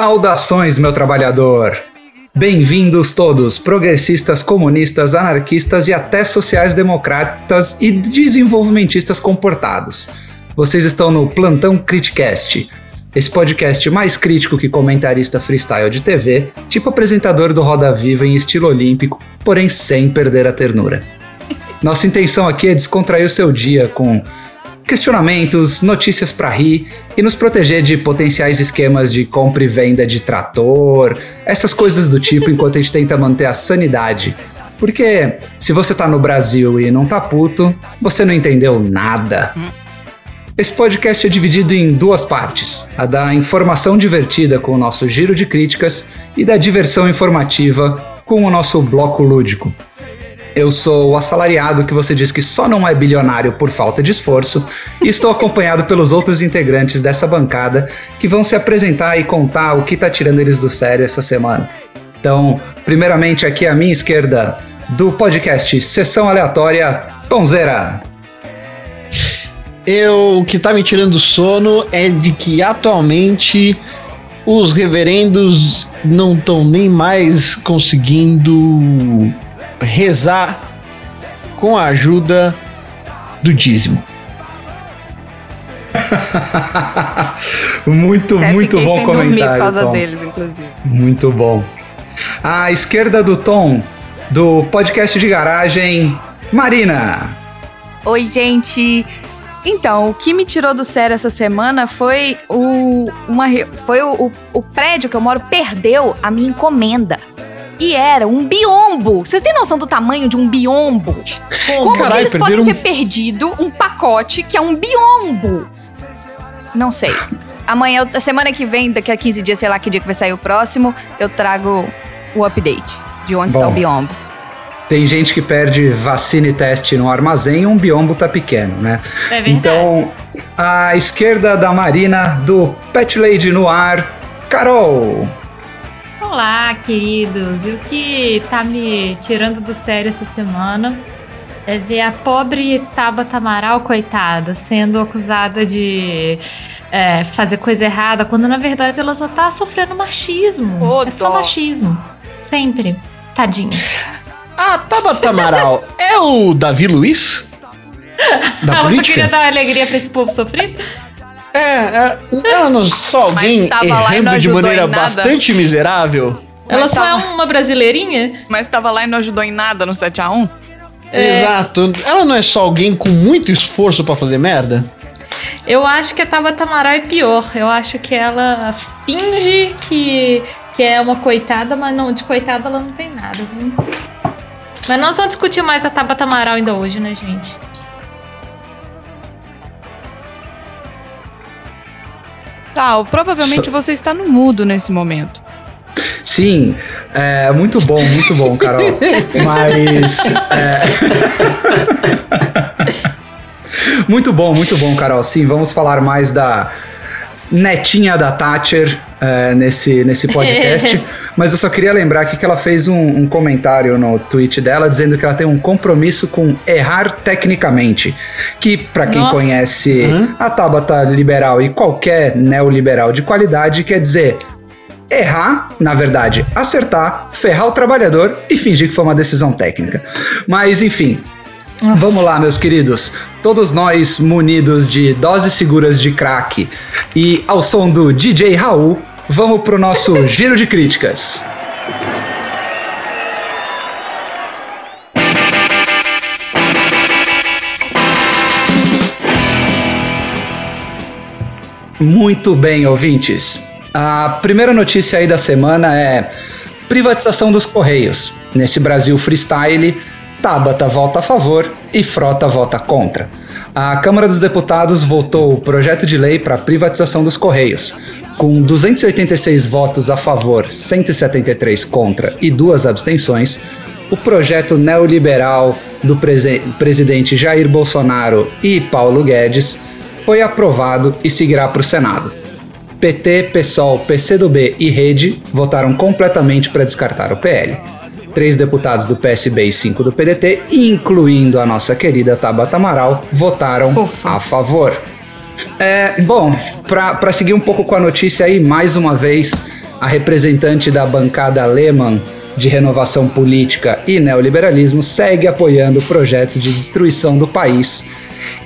Saudações, meu trabalhador! Bem-vindos todos, progressistas, comunistas, anarquistas e até sociais-democratas e desenvolvimentistas comportados. Vocês estão no Plantão Criticast, esse podcast mais crítico que comentarista freestyle de TV, tipo apresentador do Roda Viva em estilo olímpico, porém sem perder a ternura. Nossa intenção aqui é descontrair o seu dia com questionamentos, notícias para rir e nos proteger de potenciais esquemas de compra e venda de trator, essas coisas do tipo, enquanto a gente tenta manter a sanidade. Porque se você tá no Brasil e não tá puto, você não entendeu nada. Esse podcast é dividido em duas partes: a da informação divertida com o nosso giro de críticas e da diversão informativa com o nosso bloco lúdico. Eu sou o assalariado que você diz que só não é bilionário por falta de esforço e estou acompanhado pelos outros integrantes dessa bancada que vão se apresentar e contar o que tá tirando eles do sério essa semana. Então, primeiramente aqui à minha esquerda do podcast Sessão Aleatória, Tonzeira. Eu, o que tá me tirando do sono é de que atualmente os reverendos não estão nem mais conseguindo rezar com a ajuda do dízimo. muito, Até muito bom sem comentário. por causa Tom. deles, inclusive. Muito bom. À esquerda do Tom, do podcast de garagem, Marina. Oi, gente. Então, o que me tirou do sério essa semana foi o uma foi o, o, o prédio que eu moro perdeu a minha encomenda. E era um biombo. Vocês têm noção do tamanho de um biombo? Como que Caralho, eles perderam podem um- ter perdido um pacote que é um biombo? Não sei. Amanhã, a semana que vem, daqui a 15 dias, sei lá que dia que vai sair o próximo, eu trago o update de onde está Bom. o biombo. Tem gente que perde vacina e teste no armazém e um biombo tá pequeno, né? É verdade. Então, à esquerda da Marina, do Pet Lady no ar, Carol. Olá, queridos. E o que tá me tirando do sério essa semana é ver a pobre Tabata Amaral, coitada, sendo acusada de é, fazer coisa errada, quando na verdade ela só tá sofrendo machismo. Ô, é só dó. machismo. Sempre. Tadinha. A Tabata Amaral é o Davi Luiz? Da só política? queria dar alegria pra esse povo sofrido? É, é, ela não é só alguém e não errando de maneira bastante miserável? Ela Mas só é tava- uma brasileirinha? Mas tava lá e não ajudou em nada no 7x1? É. Exato. Ela não é só alguém com muito esforço pra fazer merda? Eu acho que a Tabata Amaral é pior. Eu acho que ela finge que, que é uma coitada, mas não, de coitada ela não tem nada, viu? Mas nós vamos discutir mais a Tabata Amaral ainda hoje, né, gente? Provavelmente você está no mudo nesse momento. Sim, é muito bom, muito bom, Carol. Mas. é, muito bom, muito bom, Carol. Sim, vamos falar mais da netinha da Thatcher é, nesse, nesse podcast. Mas eu só queria lembrar aqui que ela fez um, um comentário no tweet dela dizendo que ela tem um compromisso com errar tecnicamente. Que, pra quem Nossa. conhece Hã? a Tabata liberal e qualquer neoliberal de qualidade, quer dizer errar, na verdade, acertar, ferrar o trabalhador e fingir que foi uma decisão técnica. Mas enfim, vamos lá, meus queridos. Todos nós munidos de doses seguras de crack e ao som do DJ Raul, vamos pro nosso giro de críticas. Muito bem, ouvintes. A primeira notícia aí da semana é privatização dos Correios. Nesse Brasil freestyle, Tabata vota a favor e Frota vota contra. A Câmara dos Deputados votou o projeto de lei para privatização dos Correios. Com 286 votos a favor, 173 contra e duas abstenções, o projeto neoliberal do presidente Jair Bolsonaro e Paulo Guedes foi aprovado e seguirá para o Senado. PT, PSOL, PCdoB e Rede votaram completamente para descartar o PL. Três deputados do PSB e cinco do PDT, incluindo a nossa querida Tabata Amaral, votaram Ufa. a favor. É, bom, para seguir um pouco com a notícia aí, mais uma vez, a representante da bancada Lehman de renovação política e neoliberalismo, segue apoiando projetos de destruição do país.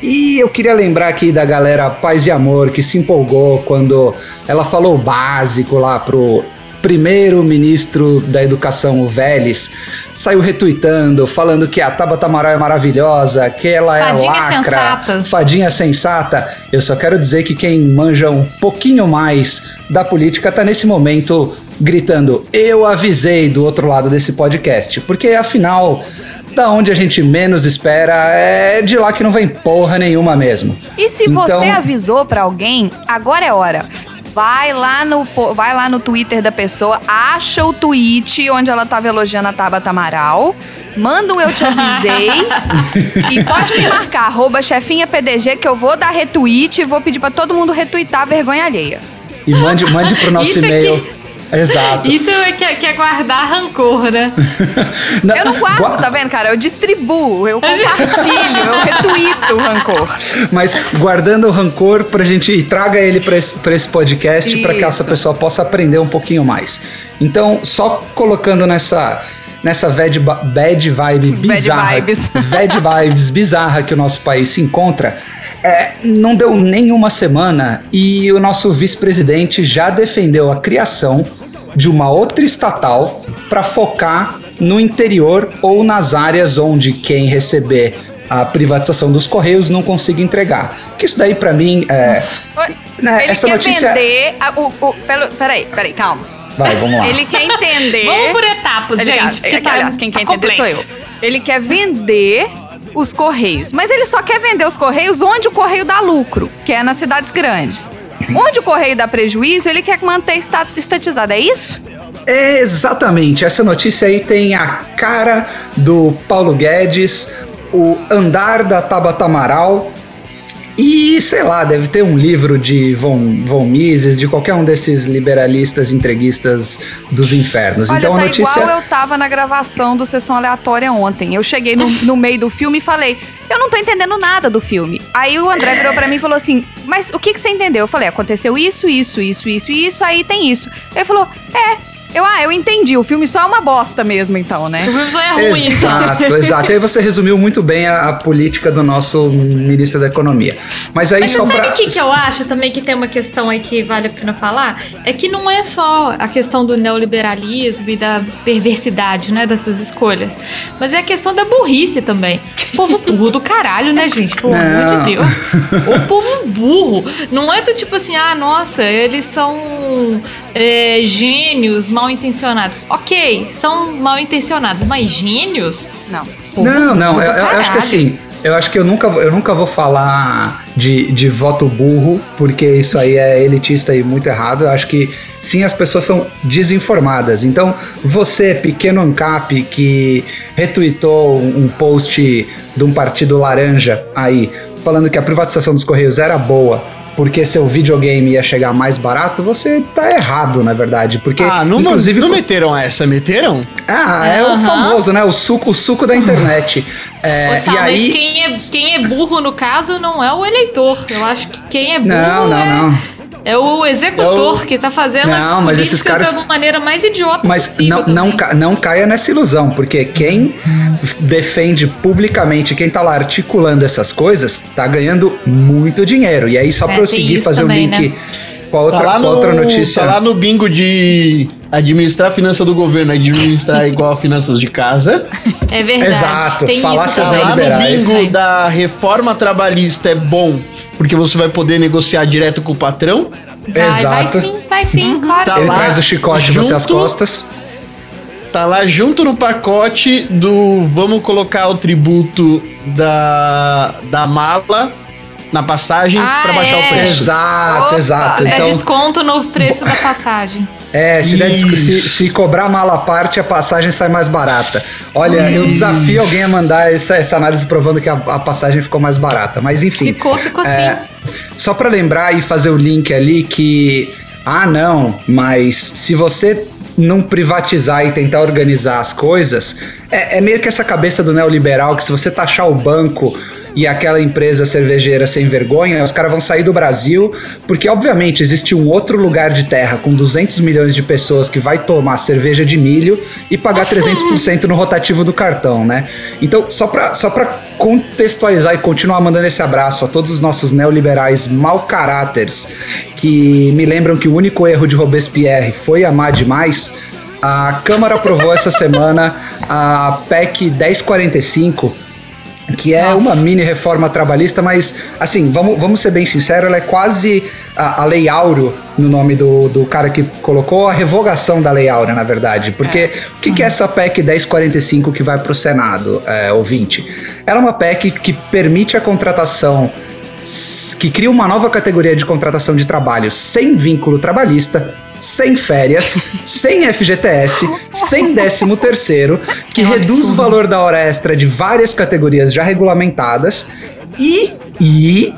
E eu queria lembrar aqui da galera Paz e Amor que se empolgou quando ela falou o básico lá pro primeiro-ministro da Educação, o Vélez, saiu retuitando, falando que a Tabata Amaral é maravilhosa, que ela é Fadinha lacra, sensata. fadinha sensata. Eu só quero dizer que quem manja um pouquinho mais da política tá nesse momento gritando: Eu avisei do outro lado desse podcast, porque afinal. Da onde a gente menos espera é de lá que não vem porra nenhuma mesmo. E se Então- você avisou pra alguém, agora é hora. Vai lá, no, vai lá no Twitter da pessoa, acha o tweet onde ela tava elogiando a Tabata Amaral, manda um eu te avisei e pode me marcar, arroba chefinha PDG, que eu vou dar retweet e vou pedir pra todo mundo retweetar a vergonha alheia. E mande, mande pro nosso Isso e-mail. aqui- Exato. Isso é que, que é guardar rancor, né? Eu não guardo, gua- tá vendo, cara? Eu distribuo, eu compartilho, eu retuito o rancor. Mas guardando o rancor pra gente e traga ele pra esse, pra esse podcast pra que essa pessoa possa aprender um pouquinho mais. Então, só colocando nessa nessa bad, ba- bad vibe Bad bizarra, vibes. bad vibes bizarra que o nosso país se encontra, é, não deu nenhuma semana e o nosso vice-presidente já defendeu a criação de uma outra estatal para focar no interior ou nas áreas onde quem receber a privatização dos correios não consiga entregar. Que isso daí pra mim é, né, Ele essa quer notícia vender. A, o, o, pelo, peraí, peraí, calma. vai, vamos lá. Ele quer entender. Vamos por etapas, Ele- gente. Porque é, tá, aliás, quem quer tá entender sou eu. complexo. Ele quer vender os correios, mas ele só quer vender os correios onde o correio dá lucro, que é nas cidades grandes. Onde o correio dá prejuízo, ele quer manter esta- estatizado, é isso? É, Exatamente, essa notícia aí tem a cara do Paulo Guedes, o andar da Tabata Amaral e, sei lá, deve ter um livro de Von, Von Mises, de qualquer um desses liberalistas entreguistas dos infernos. Olha, então a tá notícia. igual eu tava na gravação do Sessão Aleatória ontem. Eu cheguei no, no meio do filme e falei, eu não tô entendendo nada do filme. Aí o André virou pra mim e falou assim, mas o que, que você entendeu? Eu falei, aconteceu isso, isso, isso, isso isso, aí tem isso. Ele falou, é. Eu, ah, eu entendi, o filme só é uma bosta mesmo, então, né? O filme só é ruim, então. Exato, exato. E aí você resumiu muito bem a, a política do nosso ministro da Economia. Mas aí Mas só pra. sabe o que, que eu acho também que tem uma questão aí que vale a pena falar? É que não é só a questão do neoliberalismo e da perversidade, né, dessas escolhas. Mas é a questão da burrice também. Povo burro do caralho, né, gente? Pelo amor de Deus. O povo burro. Não é do tipo assim, ah, nossa, eles são é, gênios mal intencionados. Ok, são mal intencionados, mas gênios? Não. Povo Não, não, eu, eu acho que assim, eu acho que eu nunca, vou- eu nunca vou falar de, de voto burro, porque isso aí é elitista e muito errado. Eu acho que sim, as pessoas são desinformadas. Então, você, pequeno ANCAP, que retweetou um, um post de um partido laranja aí, falando que a privatização dos Correios era boa. Porque seu videogame ia chegar mais barato, você tá errado, na verdade. Porque, Ah, não, inclusive, não meteram essa, meteram? ah, é o famoso, né? O suco, o suco da internet. É, Ô, Sal, e aí. mas quem é, quem é burro, no caso, não é o eleitor. Eu acho que quem é burro Não, não, é, não. É o executor É o- que tá fazendo Não, as mas esses políticas caras- da maneira mais idiota Mas possível. não, não, ca- não caia nessa ilusão, porque quem defende publicamente, quem tá lá articulando essas coisas, tá ganhando muito dinheiro. E aí, só É, pra eu seguir fazer também, um link né? com a outra, tá lá com a no, outra notícia. Tá lá no bingo de administrar a finança do governo, administrar igual a finanças de casa. É verdade. Exato, Tem falácias isso Tá lá no bingo da reforma trabalhista é bom, porque você vai poder negociar direto com o patrão. Vai, vai Exato. sim, vai sim, claro. Tá Ele lá, traz o chicote em você às junto- costas. Tá lá junto no pacote do vamos colocar o tributo da, da mala na passagem Ah, pra baixar é. o preço. Exato, Opa, exato. É Então, desconto no preço da passagem. É, se, der se, se cobrar mala à parte, a passagem sai mais barata. Olha, eu desafio alguém a mandar essa, essa análise provando que a, a passagem ficou mais barata. Mas enfim. Ficou, ficou é, assim. Só pra lembrar e fazer o link ali que. Ah, não, mas se você não privatizar e tentar organizar as coisas, é, é meio que essa cabeça do neoliberal que se você taxar o banco e aquela empresa cervejeira sem vergonha, os caras vão sair do Brasil, porque obviamente existe um outro lugar de terra com 200 milhões de pessoas que vai tomar cerveja de milho e pagar 300% no rotativo do cartão, né? Então, só pra, só pra contextualizar e continuar mandando esse abraço a todos os nossos neoliberais mau caráteres que me lembram que o único erro de Robespierre foi amar demais. A Câmara aprovou essa semana a PEC 1045, que é Nossa. uma mini reforma trabalhista, mas assim, vamos, vamos ser bem sinceros, ela é quase a, a Lei Áureo, no nome do, do cara que colocou, a revogação da Lei Áurea, na verdade. Porque é. o que, que é essa PEC 1045 que vai para o Senado, é, ouvinte? Ela é uma PEC que permite a contratação que cria uma nova categoria de contratação de trabalho sem vínculo trabalhista, sem férias, sem FGTS, sem décimo terceiro, que é reduz absurdo. o valor da hora extra de várias categorias já regulamentadas e, e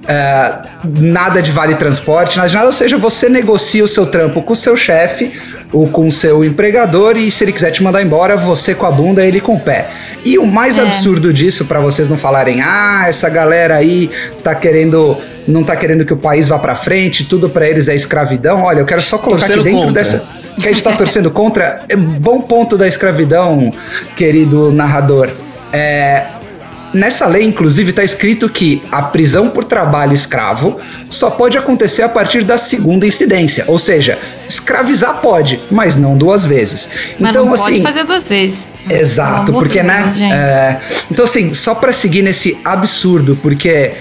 uh, nada de vale transporte, nada de nada, ou seja, você negocia o seu trampo com o seu chefe ou com o seu empregador e se ele quiser te mandar embora, você com a bunda, ele com o pé. E o mais é. absurdo disso, para vocês não falarem, ah, essa galera aí tá querendo não tá querendo que o país vá para frente, tudo para eles é escravidão. Olha, eu quero só colocar Torcendo aqui dentro contra. dessa que a gente tá torcendo contra. É bom ponto da escravidão, querido narrador. É, Nessa lei, inclusive, está escrito que a prisão por trabalho escravo só pode acontecer a partir da segunda incidência. Ou seja, escravizar pode, mas não duas vezes. Mas então, não assim, pode fazer duas vezes. Exato, porque, né? É, então, assim, só para seguir nesse absurdo, porque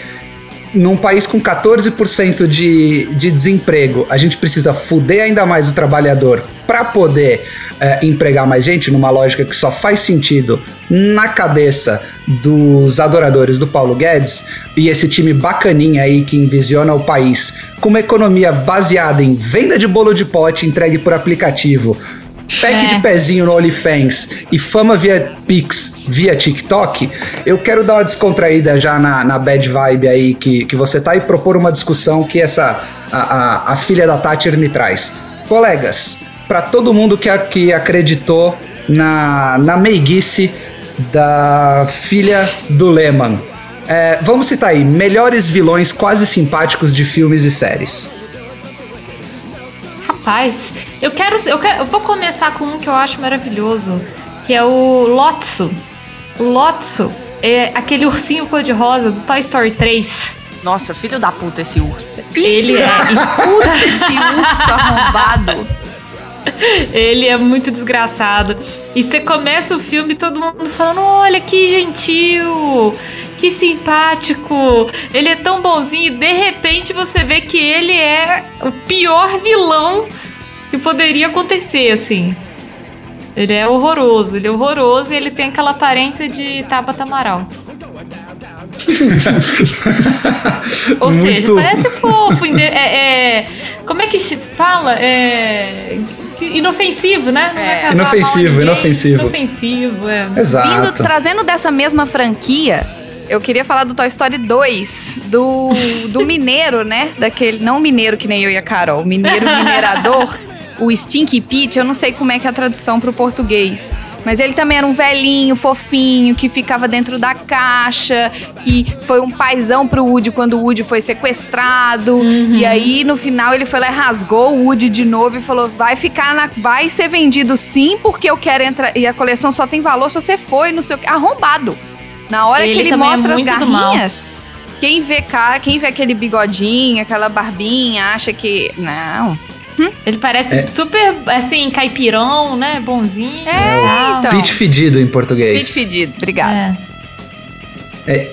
num país com 14% de, de desemprego, a gente precisa fuder ainda mais o trabalhador para poder é, empregar mais gente, numa lógica que só faz sentido na cabeça dos adoradores do Paulo Guedes e esse time bacaninha aí que envisiona o país com uma economia baseada em venda de bolo de pote entregue por aplicativo, pack é. de pezinho no OnlyFans e fama via Pix, via TikTok, eu quero dar uma descontraída já na, na bad vibe aí que, que você tá e propor uma discussão que essa a, a, a filha da Thatcher me traz. Colegas, para todo mundo que, que acreditou na, na meiguice da filha do Lehman. É, vamos citar aí, melhores vilões quase simpáticos de filmes e séries. Rapaz, eu quero, eu quero. Eu vou começar com um que eu acho maravilhoso, que é o Lotso. O Lotso é aquele ursinho cor-de-rosa do Toy Story 3. Nossa, filho da puta esse urso. Ele é. puta esse urso arrombado. Ele é muito desgraçado. E você começa o filme todo mundo falando: olha que gentil, que simpático, ele é tão bonzinho. E de repente você vê que ele é o pior vilão que poderia acontecer, assim. Ele é horroroso, ele é horroroso e ele tem aquela aparência de Tabata Amaral. Ou Muito... seja, parece fofo. É, é, como é que fala? É, inofensivo, né? É. Inofensivo, inofensivo. Inofensivo, é. Exato. Vindo, trazendo dessa mesma franquia, eu queria falar do Toy Story 2, do, do mineiro, né? Daquele. Não mineiro que nem eu e a Carol, mineiro minerador. o Stinky Pete, eu não sei como é que é a tradução para o português. Mas ele também era um velhinho, fofinho, que ficava dentro da caixa, que foi um paizão pro Woody quando o Woody foi sequestrado. Uhum. E aí, no final, ele foi lá e rasgou o Woody de novo e falou: vai ficar na. Vai ser vendido sim, porque eu quero entrar. E a coleção só tem valor se você foi no seu. Arrombado. Na hora ele que ele é mostra é as garrinhas. Quem vê, cara, quem vê aquele bigodinho, aquela barbinha, acha que. Não. Ele parece é. super, assim, caipirão, né? Bonzinho. É, então. Pit fedido em português. Pit fedido, obrigada. É. é.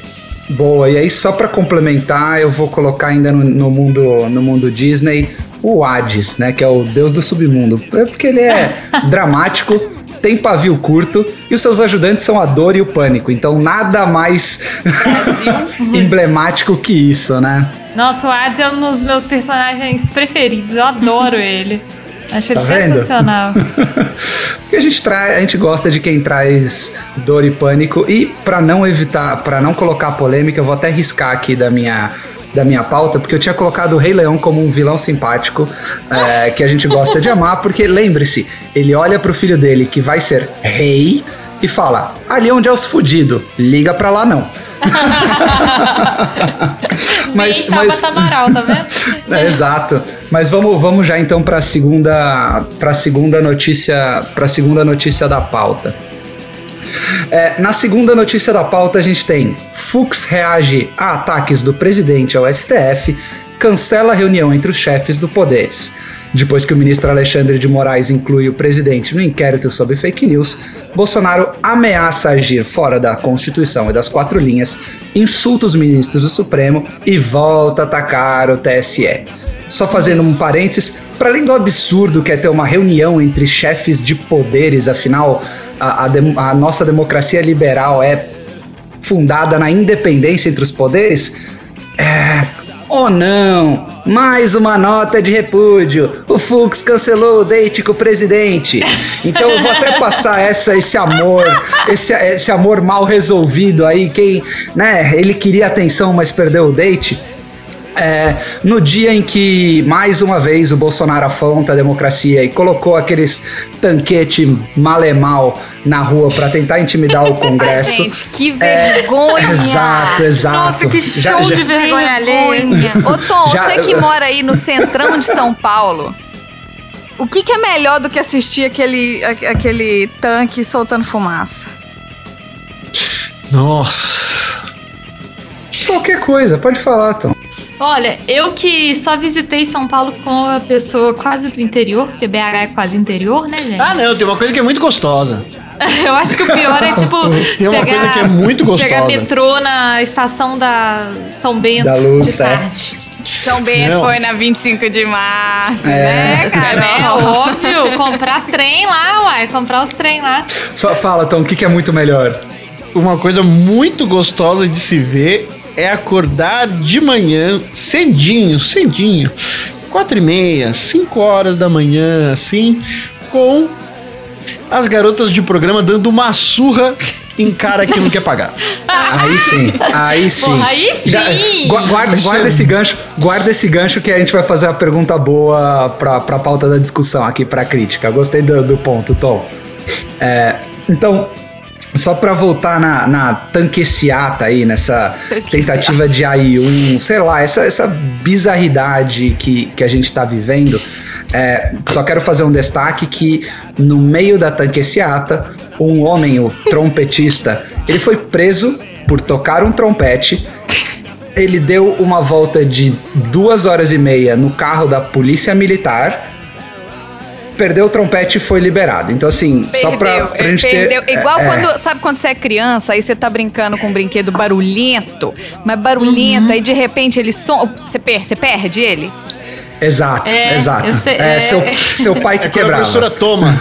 Boa, e aí só para complementar, eu vou colocar ainda no, no, mundo, no mundo Disney o Hades, né? Que é o deus do submundo. É porque ele é dramático, tem pavio curto e os seus ajudantes são a dor e o pânico. Então nada mais emblemático que isso, né? Nossa, o Hades é um dos meus personagens preferidos. Eu adoro ele. Acho tá ele sensacional. Porque a gente traz, a gente gosta de quem traz dor e pânico e para não evitar, para não colocar polêmica, eu vou até riscar aqui da minha da minha pauta, porque eu tinha colocado o Rei Leão como um vilão simpático é, que a gente gosta de amar, porque lembre-se, ele olha pro filho dele que vai ser rei e fala: ali onde é os fudido, liga pra lá não. mas, mas... Amaral, tá vendo? É, exato. Mas vamos, vamos já então para a segunda, para segunda notícia, para segunda notícia da pauta. É, na segunda notícia da pauta a gente tem Fux reage a ataques do presidente ao STF, cancela a reunião entre os chefes do poderes. Depois que o ministro Alexandre de Moraes inclui o presidente no inquérito sobre fake news, Bolsonaro ameaça agir fora da Constituição e das quatro linhas, insulta os ministros do Supremo e volta a atacar o TSE. Só fazendo um parênteses, para além do absurdo que é ter uma reunião entre chefes de poderes, afinal, a, a, a nossa democracia liberal é fundada na independência entre os poderes, é, Oh não! Mais uma nota de repúdio. O Fux cancelou o date com o presidente. Então eu vou até passar essa, esse amor, esse, esse amor mal resolvido aí. Quem, né? Ele queria atenção, mas perdeu o date. É, no dia em que, mais uma vez, o Bolsonaro afronta a democracia e colocou aqueles tanquete malemal na rua para tentar intimidar o Congresso. Gente, que é, vergonha! É, exato, exato. Nossa, que show já, de já, vergonha alheia. Ô Tom, já, você que mora aí no centrão de São Paulo, o que, que é melhor do que assistir aquele, aquele tanque soltando fumaça? Nossa. Qualquer coisa, pode falar, Tom. Olha, eu que só visitei São Paulo com uma pessoa quase do interior, porque BH é quase interior, né, gente? Ah, não, tem uma coisa que é muito gostosa. eu acho que o pior é, tipo, tem uma pegar, coisa que é muito gostosa. Pegar metrô na estação da São Bento da Luz, de é. tarde. São Bento não. foi na 25 de março, é. né, cara? É óbvio, comprar trem lá, uai, comprar os trem lá. Fala, Tom, o que, que é muito melhor? Uma coisa muito gostosa de se ver é acordar de manhã, cedinho, cedinho, quatro e meia, cinco horas da manhã, assim, com as garotas de programa dando uma surra em cara que não quer pagar. Aí sim, aí sim. Porra, aí sim. Já, guarda, guarda esse gancho, guarda esse gancho que a gente vai fazer uma pergunta boa pra, pra pauta da discussão aqui, pra crítica. Gostei do, do ponto, Tom. É, então, só para voltar na, na tanqueciata aí, nessa tentativa de AI1, sei lá, essa, essa bizarridade que, que a gente tá vivendo, é, só quero fazer um destaque que no meio da tanqueciata, um homem, o trompetista, ele foi preso por tocar um trompete. Ele deu uma volta de duas horas e meia no carro da polícia militar perdeu o trompete e foi liberado. Então, assim, perdeu, só pra, pra gente perdeu. ter. Igual é, quando. Sabe quando você é criança, aí você tá brincando com um brinquedo barulhento, mas barulhento, uhum. aí de repente ele som. Você, per você perde ele? Exato, é, exato. Sei, é, é, seu, seu pai que é quebrava. a professora toma.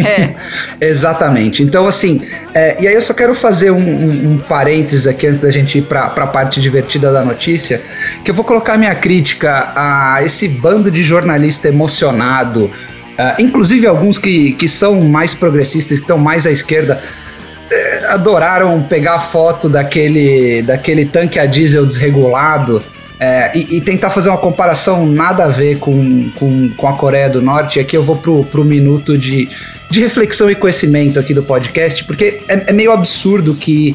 É. Exatamente. Então, assim, é, e aí eu só quero fazer um, um, um parênteses aqui antes da gente ir para a parte divertida da notícia, que eu vou colocar minha crítica a esse bando de jornalista emocionado, Uh, inclusive alguns que, que são mais progressistas, que estão mais à esquerda, uh, adoraram pegar a foto daquele, daquele tanque a diesel desregulado é, e, e, tentar fazer uma comparação nada a ver com, com, com a Coreia do Norte. Aqui eu vou pro, pro minuto de, de reflexão e conhecimento aqui do podcast, porque é, é meio absurdo que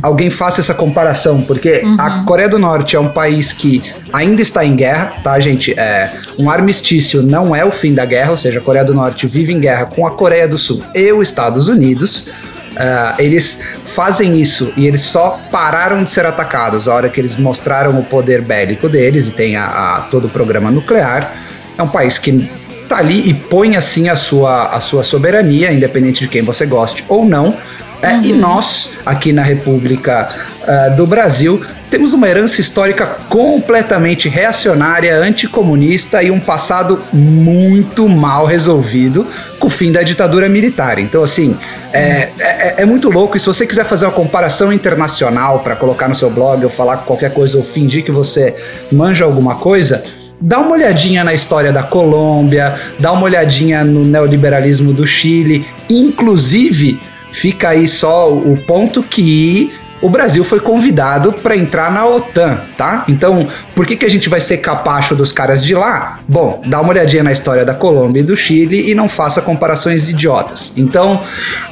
alguém faça essa comparação, porque uhum. a Coreia do Norte é um país que ainda está em guerra, tá, gente? É, um armistício não é o fim da guerra, ou seja, a Coreia do Norte vive em guerra com a Coreia do Sul e os Estados Unidos. Uh, eles fazem isso e eles só pararam de ser atacados a hora que eles mostraram o poder bélico deles e tem a, a, todo o programa nuclear. É um país que tá ali e põe assim a sua, a sua soberania, independente de quem você goste ou não. É, uhum. E nós, aqui na República uh, do Brasil, temos uma herança histórica completamente reacionária, anticomunista e um passado muito mal resolvido com o fim da ditadura militar. Então, assim, é, é, é muito louco. E se você quiser fazer uma comparação internacional para colocar no seu blog ou falar qualquer coisa ou fingir que você manja alguma coisa, dá uma olhadinha na história da Colômbia, dá uma olhadinha no neoliberalismo do Chile, inclusive fica aí só o ponto que o Brasil foi convidado para entrar na OTAN, tá? Então, por que, que a gente vai ser capacho dos caras de lá? Bom, dá uma olhadinha na história da Colômbia e do Chile e não faça comparações idiotas. Então,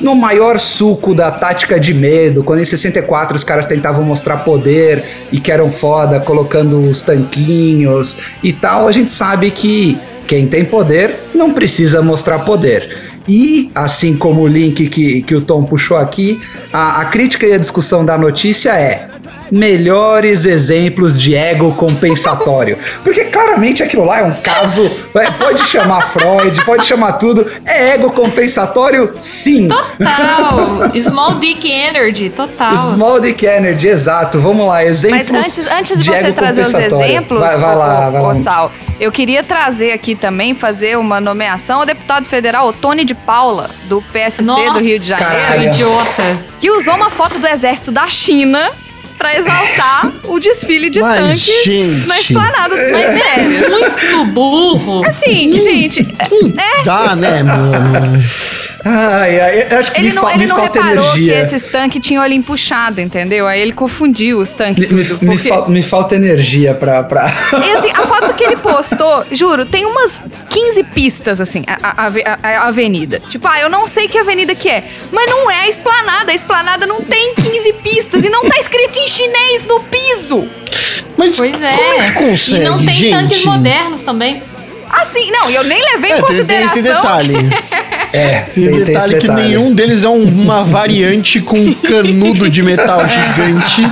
no maior suco da tática de medo, quando em 64 os caras tentavam mostrar poder e que eram foda colocando os tanquinhos e tal, a gente sabe que quem tem poder não precisa mostrar poder. E, assim como o link que, que o Tom puxou aqui, a, a crítica e a discussão da notícia é melhores exemplos de ego compensatório. Porque claramente aquilo lá é um caso. é, Pode chamar Freud, pode chamar tudo. É ego compensatório? Sim. Total. Small Dick Energy, total. Small Dick Energy, exato. Vamos lá, exemplos. Mas antes, antes de, de você trazer os exemplos, vai, vai ô- lá, ô- vai lá. ô, Sal, eu queria trazer aqui também, fazer uma nomeação ao deputado federal Tony de Paula, do PSC Nossa, do Rio de Janeiro, Caralho. Idiota. que usou uma foto do exército da China pra exaltar o desfile de Mas, tanques gente. na esplanada dos Mas é ministérios. muito burro. Assim, gente, Dá, né, mano? Ai, ai, eu acho que ele me, não, fa- ele me não falta reparou energia. que esses tanques tinham olhinho puxado, entendeu? Aí ele confundiu os tanques Me, tudo. me- fal- me falta energia pra. pra... E assim, a foto que ele postou, juro, tem umas 15 pistas, assim, a, a- a- a avenida. Tipo, ah, eu não sei que avenida que é. Mas não é a esplanada. A esplanada não tem 15 pistas e não tá escrito em chinês no piso. Mas Pois como é é. que consegue, e não tem gente? tanques modernos também. Assim, não, eu nem levei em É, tem, tem consideração. esse detalhe. É, Tem, tem, detalhe esse que detalhe. nenhum deles é um- uma variante com um canudo de metal gigante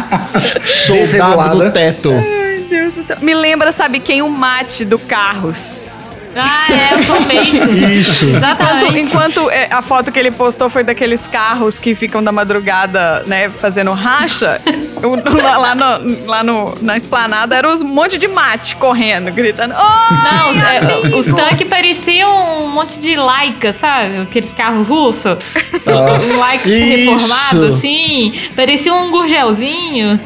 soldado no teto. Meu Deus do céu. Me lembra, sabe quem? O mate do Carros. Ah, é, o Tom Bates. Isso. Enquanto, Exatamente. enquanto é, a foto que ele postou foi daqueles carros que ficam da madrugada, né, fazendo racha, o- lá, lá no- lá no- na esplanada era um monte de mate correndo, gritando. Oh, Não, os, é, os tanques pareciam um monte de Laika, sabe? Aqueles carros russos. Um Laika Isso. reformado, assim. Parecia um gurgelzinho.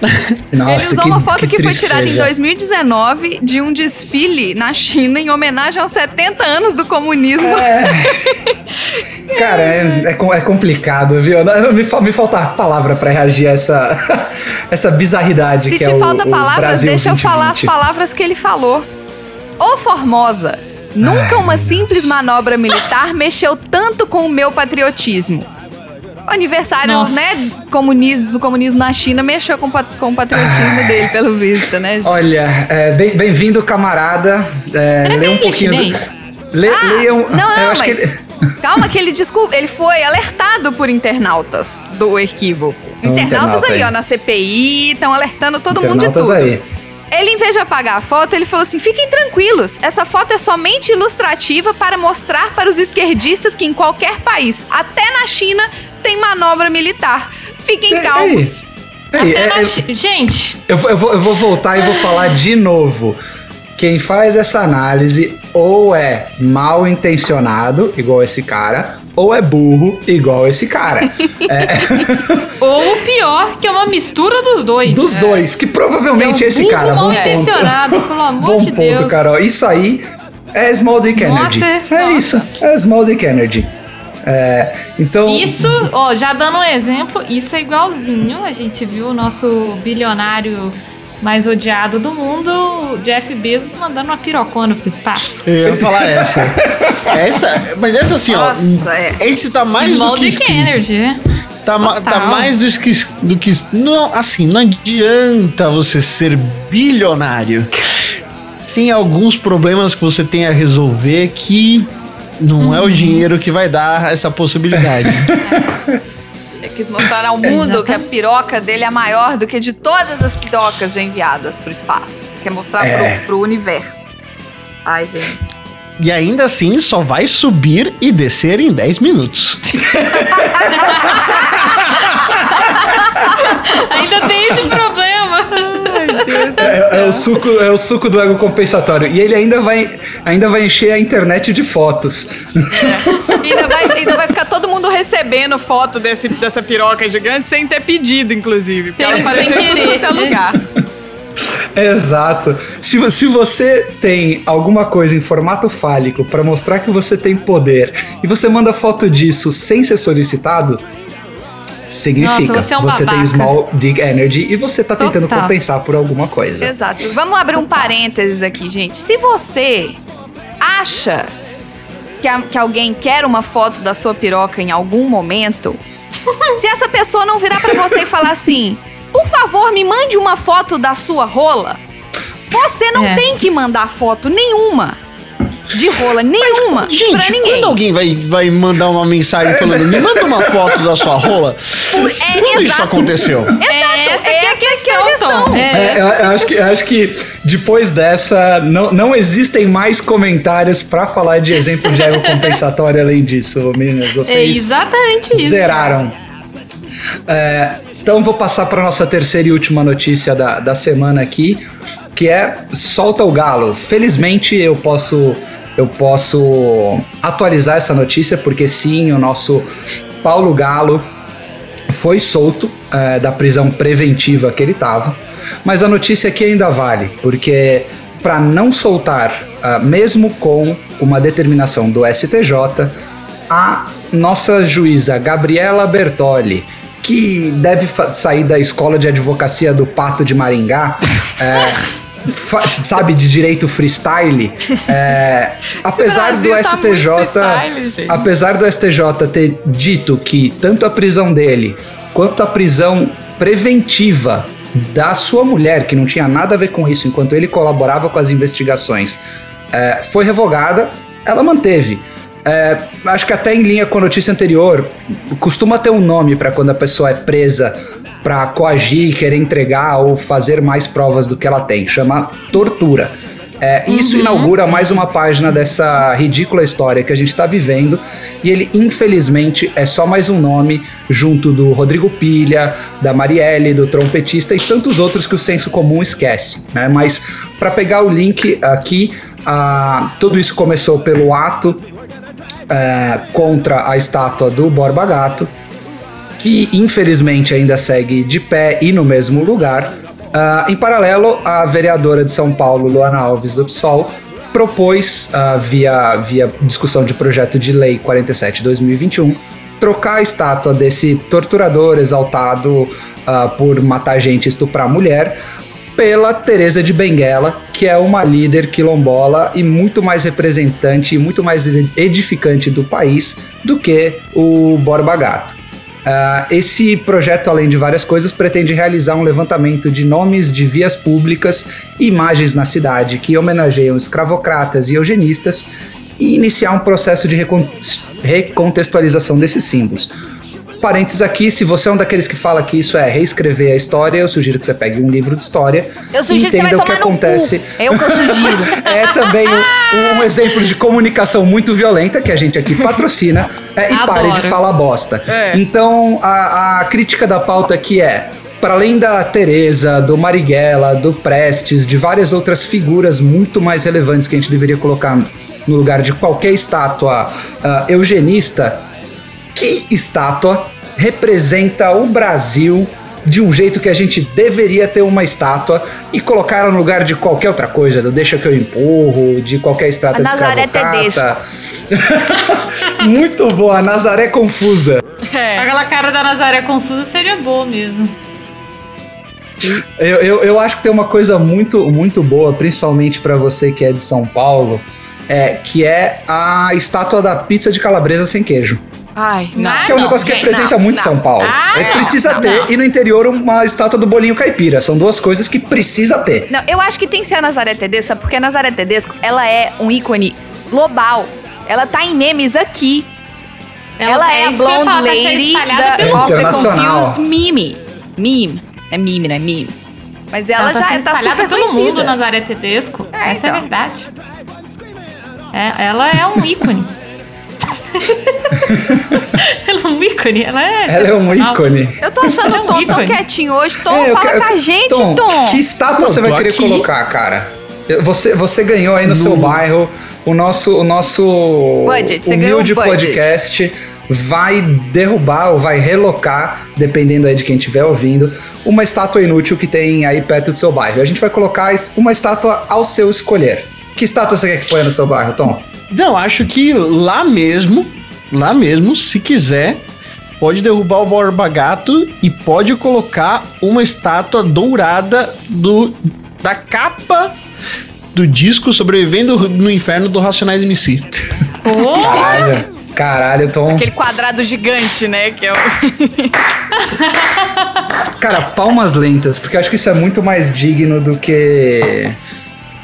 Nossa, Ele usou que- uma foto que, foi tristeza. tirada em 2019 de um desfile na China em homenagem aos 70 anos do comunismo. Cara, é, é é complicado, viu? Me, me falta palavra pra reagir a essa, essa bizarridade Se que te é o, falta palavras, deixa eu falar as 2020. palavras que ele falou. Ô Formosa, nunca uma simples manobra militar mexeu tanto com o meu patriotismo. O aniversário, Nossa. né, comunismo, do comunismo na China mexeu com, com o patriotismo dele, pelo visto, né? gente? Olha, é, bem- bem-vindo, camarada. É, um bem pouquinho do. Lê, Ah, leiam. não, não, eu acho mas que ele- calma que ele desculpa, ele foi alertado por internautas do equívoco. Um Internautas internauta aí, aí. ó, na CPI, estão alertando todo mundo de Internautas tudo. aí. Ele, em vez de apagar a foto, ele falou assim: fiquem tranquilos, essa foto é somente ilustrativa para mostrar para os esquerdistas que em qualquer país, até na China, tem manobra militar. Fiquem calmos. é- é- Chi- Gente, Eu, vou- eu vou, eu vou voltar e vou falar de novo. Quem faz essa análise ou é mal intencionado, igual esse cara, ou é burro, igual esse cara. ou o pior, que é uma mistura dos dois. Dos dois, que provavelmente É um esse burro cara. mal ponto. intencionado, pelo amor Bom de ponto, Deus. Carol. Isso aí é Small Dick Nossa, Energy. é- É nossa. isso, é Small Dick Energy. É, então. Isso, ó, já dando um exemplo, isso é igualzinho. A gente viu o nosso bilionário mais odiado do mundo, Jeff Bezos, mandando uma pirocona pro espaço. Eu ia falar essa. essa mas essa assim, Nossa, ó. é. Esse tá mais Small do que Dick escrito. Energy, né? Tá, ma- tá mais do que, do que. Não, assim, não adianta você ser bilionário. Tem alguns problemas que você tem a resolver que não é o dinheiro que vai dar essa possibilidade. Ele quis mostrar ao mundo que a piroca dele é maior do que de todas as pirocas já enviadas pro espaço. Quer mostrar É. pro, pro universo. Ai, gente. e ainda assim, só vai subir e descer em 10 minutos. Ainda tem esse problema. É, é o suco, é o suco do ego compensatório. E ele ainda vai, ainda vai encher a internet de fotos. E ainda vai, ainda vai ficar todo mundo recebendo foto desse, dessa piroca gigante sem ter pedido, inclusive. Porque ela apareceu em tudo querer. quanto é lugar. Exato. Se, se você tem alguma coisa em formato fálico pra mostrar que você tem poder e você manda foto disso sem ser solicitado, significa Nossa, você é um você tem small dick energy e você tá tentando Total. compensar por alguma coisa. Exato. Vamos abrir um parênteses aqui, gente. Se você acha que, a- que alguém quer uma foto da sua piroca em algum momento, se essa pessoa não virar pra você e falar assim, por favor, me mande uma foto da sua rola, você não É. tem que mandar foto nenhuma de rola, nenhuma, pra Gente, ninguém. quando alguém vai, vai mandar uma mensagem falando, me manda uma foto da sua rola, Por- é, quando isso exato. aconteceu? É essa que é a essa que é a questão, questão. É. É, eu, eu acho que, eu acho que depois dessa, não, não existem mais comentários pra falar de exemplo de erro compensatório além disso, meninas. É Vocês exatamente isso. zeraram. É, então vou passar para nossa terceira e última notícia da, da semana aqui, que é solta o galo. Felizmente eu posso eu posso atualizar essa notícia porque sim, o nosso Paulo Galo foi solto é, da prisão preventiva que ele estava, mas a notícia aqui ainda vale, porque para não soltar, ah, mesmo com uma determinação do STJ, a nossa juíza Gabriela Bertoli, que deve sair da escola de advocacia do Pato de Maringá, é, sabe, de direito freestyle, é, apesar do tá STJ, gente. apesar do STJ ter dito que tanto a prisão dele quanto a prisão preventiva da sua mulher, que não tinha nada a ver com isso, enquanto ele colaborava com as investigações, é, foi revogada, ela manteve. É, acho que até em linha com a notícia anterior, costuma ter um nome para quando a pessoa é presa para coagir, querer entregar ou fazer mais provas do que ela tem. Chama tortura. É, isso inaugura mais uma página dessa ridícula história que a gente está vivendo. E ele, infelizmente, é só mais um nome junto do Rodrigo Pilha, da Marielle, do trompetista e tantos outros que o senso comum esquece. Né? Mas para pegar o link aqui, ah, tudo isso começou pelo ato é, contra a estátua do Borba Gato, que infelizmente ainda segue de pé e no mesmo lugar. Ah, em paralelo, a vereadora de São Paulo, Luana Alves do PSOL, propôs, ah, via, via discussão de projeto de lei 47-2021, trocar a estátua desse torturador exaltado ah, por matar gente e estuprar mulher pela Teresa de Benguela, que é uma líder quilombola e muito mais representante e muito mais edificante do país do que o Borba Gato. Ah, esse projeto, além de várias coisas, pretende realizar um levantamento de nomes de vias públicas e imagens na cidade que homenageiam escravocratas e eugenistas e iniciar um processo de recon- recontextualização desses símbolos. Parênteses aqui, se você é um daqueles que fala que isso é reescrever a história, eu sugiro que você pegue um livro de história Eu sugiro que você vai entenda o que acontece. cu. É o que eu sugiro. É também um, um exemplo de comunicação muito violenta que a gente aqui patrocina é, e pare de falar bosta. É. Então, a, a crítica da pauta aqui é. Para além da Teresa, do Marighella, do Prestes, de várias outras figuras muito mais relevantes que a gente deveria colocar no lugar de qualquer estátua ah, eugenista, que estátua representa o Brasil de um jeito que a gente deveria ter uma estátua e colocar ela no lugar de qualquer outra coisa, do deixa que eu empurro, de qualquer estátua A de Nazaré escravocrata. Muito boa, Nazaré confusa. Aquela cara da Nazaré confusa seria boa mesmo. Eu, eu, eu acho que tem uma coisa muito, muito boa, principalmente pra você que é de São Paulo, é, que é a estátua da pizza de calabresa sem queijo. Ai, não. Que é um não, negócio que representa não, muito não. São Paulo. Ah, É, precisa não, ter, não. e no interior uma estátua do bolinho caipira. São duas coisas que precisa ter. Não, eu acho que tem que ser a Nazaré Tedesco? Porque a Nazaré Tedesco, ela é um ícone global. Ela tá em memes aqui. Ela, é a isso que eu ia blonde falar, tá lady da, pelo of the confused meme. Meme. É meme, não é meme. Mas ela, Ela tá já tá super pelo mundo, conhecida. Nazaré Tedesco. É, Essa é a então. verdade. É, ela é um ícone. ela é um ícone, ela é. Ela é um ícone. Eu tô achando É um o Tom tão ícone. quietinho hoje. Tom, É, eu fala quero- com a gente, Tom. Tom. Que estátua você vai querer aqui. colocar, cara? Eu- Você, você ganhou aí no, seu bairro o nosso, o nosso Budget, você ganhou humilde um budget. podcast vai derrubar ou vai relocar, dependendo aí de quem estiver ouvindo, uma estátua inútil que tem aí perto do seu bairro. A gente vai colocar uma estátua ao seu escolher. Que estátua você quer que ponha no seu bairro, Tom? Não, acho que lá mesmo, lá mesmo, se quiser, pode derrubar o Borba Gato e pode colocar uma estátua dourada do, da capa do disco Sobrevivendo no Inferno do Racionais MC. Oh, Caralho. Caralho, Tom. Aquele quadrado gigante, né? Que é o. Cara, palmas lentas, porque eu acho que isso é muito mais digno do que.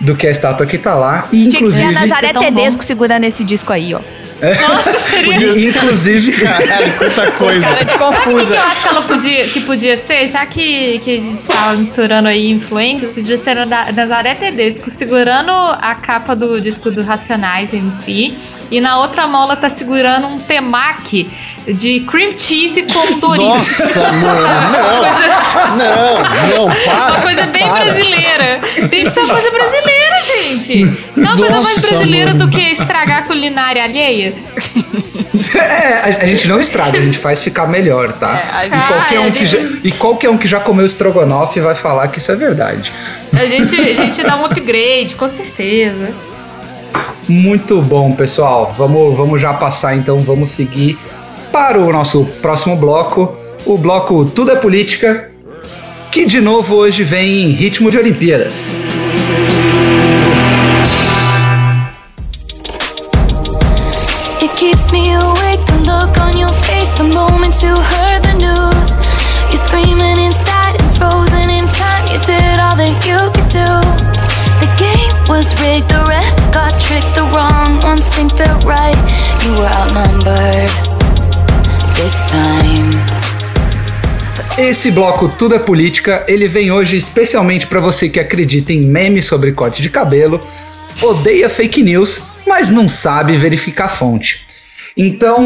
Do que a estátua que tá lá. E Tinha que ser a inclusive. Nazaré bom. Tedesco segurando esse disco aí, ó. nossa, seria. e, inclusive. Caralho, quanta coisa. Cara de Sabe o que confusa. eu acho que ela podia, que podia ser? Já que, que a gente tava misturando aí influências, podia ser a Nazaré Tedesco segurando a capa do disco do Racionais MC e na outra mão ela tá segurando um temaki de cream cheese com Doritos. Nossa, mano, não. Não, não, para. Uma coisa bem para. brasileira. Tem que ser uma coisa brasileira, gente. Não é uma coisa mais brasileira mano. do que estragar a culinária alheia. É, a, a gente não estraga, a gente faz ficar melhor, tá? É, gente- e, qualquer Ah, um que já, e qualquer um que já comeu estrogonofe vai falar que isso é verdade. A gente, a gente dá um upgrade, com certeza. Muito bom, pessoal. Vamos, vamos já passar então, vamos seguir para o nosso próximo bloco, o bloco Tudo é Política, que de novo hoje vem em ritmo de Olimpíadas. Was think they're right. You were outnumbered this time. Esse bloco Tudo é Política, ele vem hoje especialmente para você que acredita em memes sobre corte de cabelo, odeia fake news, mas não sabe verificar a fonte. Então,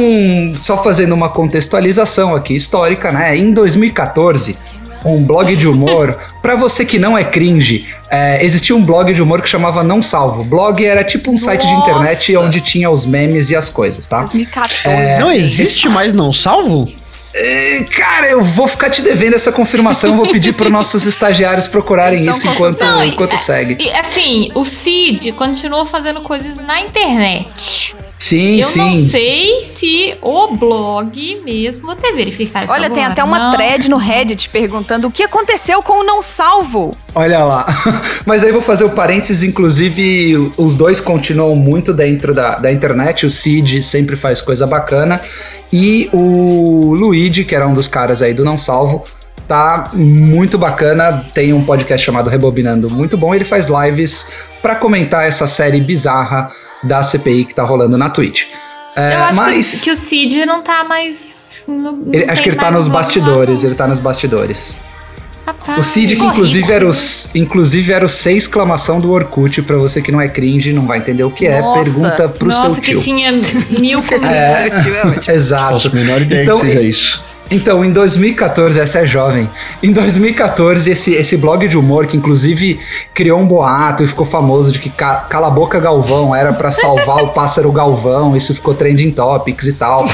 só fazendo uma contextualização aqui histórica, né? Em 2014, um blog de humor, para você que não é cringe, é, existia um blog de humor que chamava Não Salvo. Blog era tipo um site de internet Nossa! onde tinha os memes e as coisas, tá? 2014. Não existe mais não salvo? É, Cara, eu vou ficar te devendo essa confirmação. Vou pedir para nossos estagiários procurarem isso enquanto, Não, enquanto é- segue. E assim, o Cid continuou fazendo coisas na internet. Sim, Eu sim. não sei se o blog mesmo vou ter verificado isso Olha, tem agora. até uma Não. thread no Reddit perguntando o que aconteceu com o não salvo. Olha lá. Mas aí vou fazer o parênteses, inclusive os dois continuam muito dentro da, da internet. O Cid sempre faz coisa bacana. E o Luigi, que era um dos caras aí do Não Salvo, tá muito bacana. Tem um podcast chamado Rebobinando, muito bom. Ele faz lives pra comentar essa série bizarra da CPI que tá rolando na Twitch. É, Eu acho mas que, que o Cid não tá mais. não- não ele- acho que ele tá nos bastidores, ele tá nos bastidores. Rapaz, O Cid, que inclusive era, o, inclusive era o C exclamação do Orkut, pra você que não é cringe, não vai entender o que é, Nossa. pergunta pro Nossa, seu que tio. tinha mil comidas. É, exato. Faço a menor ideia Então, que seja isso. Então, em 2014, essa é jovem. Em 2014, esse, esse blog de humor, que inclusive criou um boato e ficou famoso de que ca- Cala a Boca Galvão era pra salvar o pássaro Galvão, isso ficou trending topics e tal.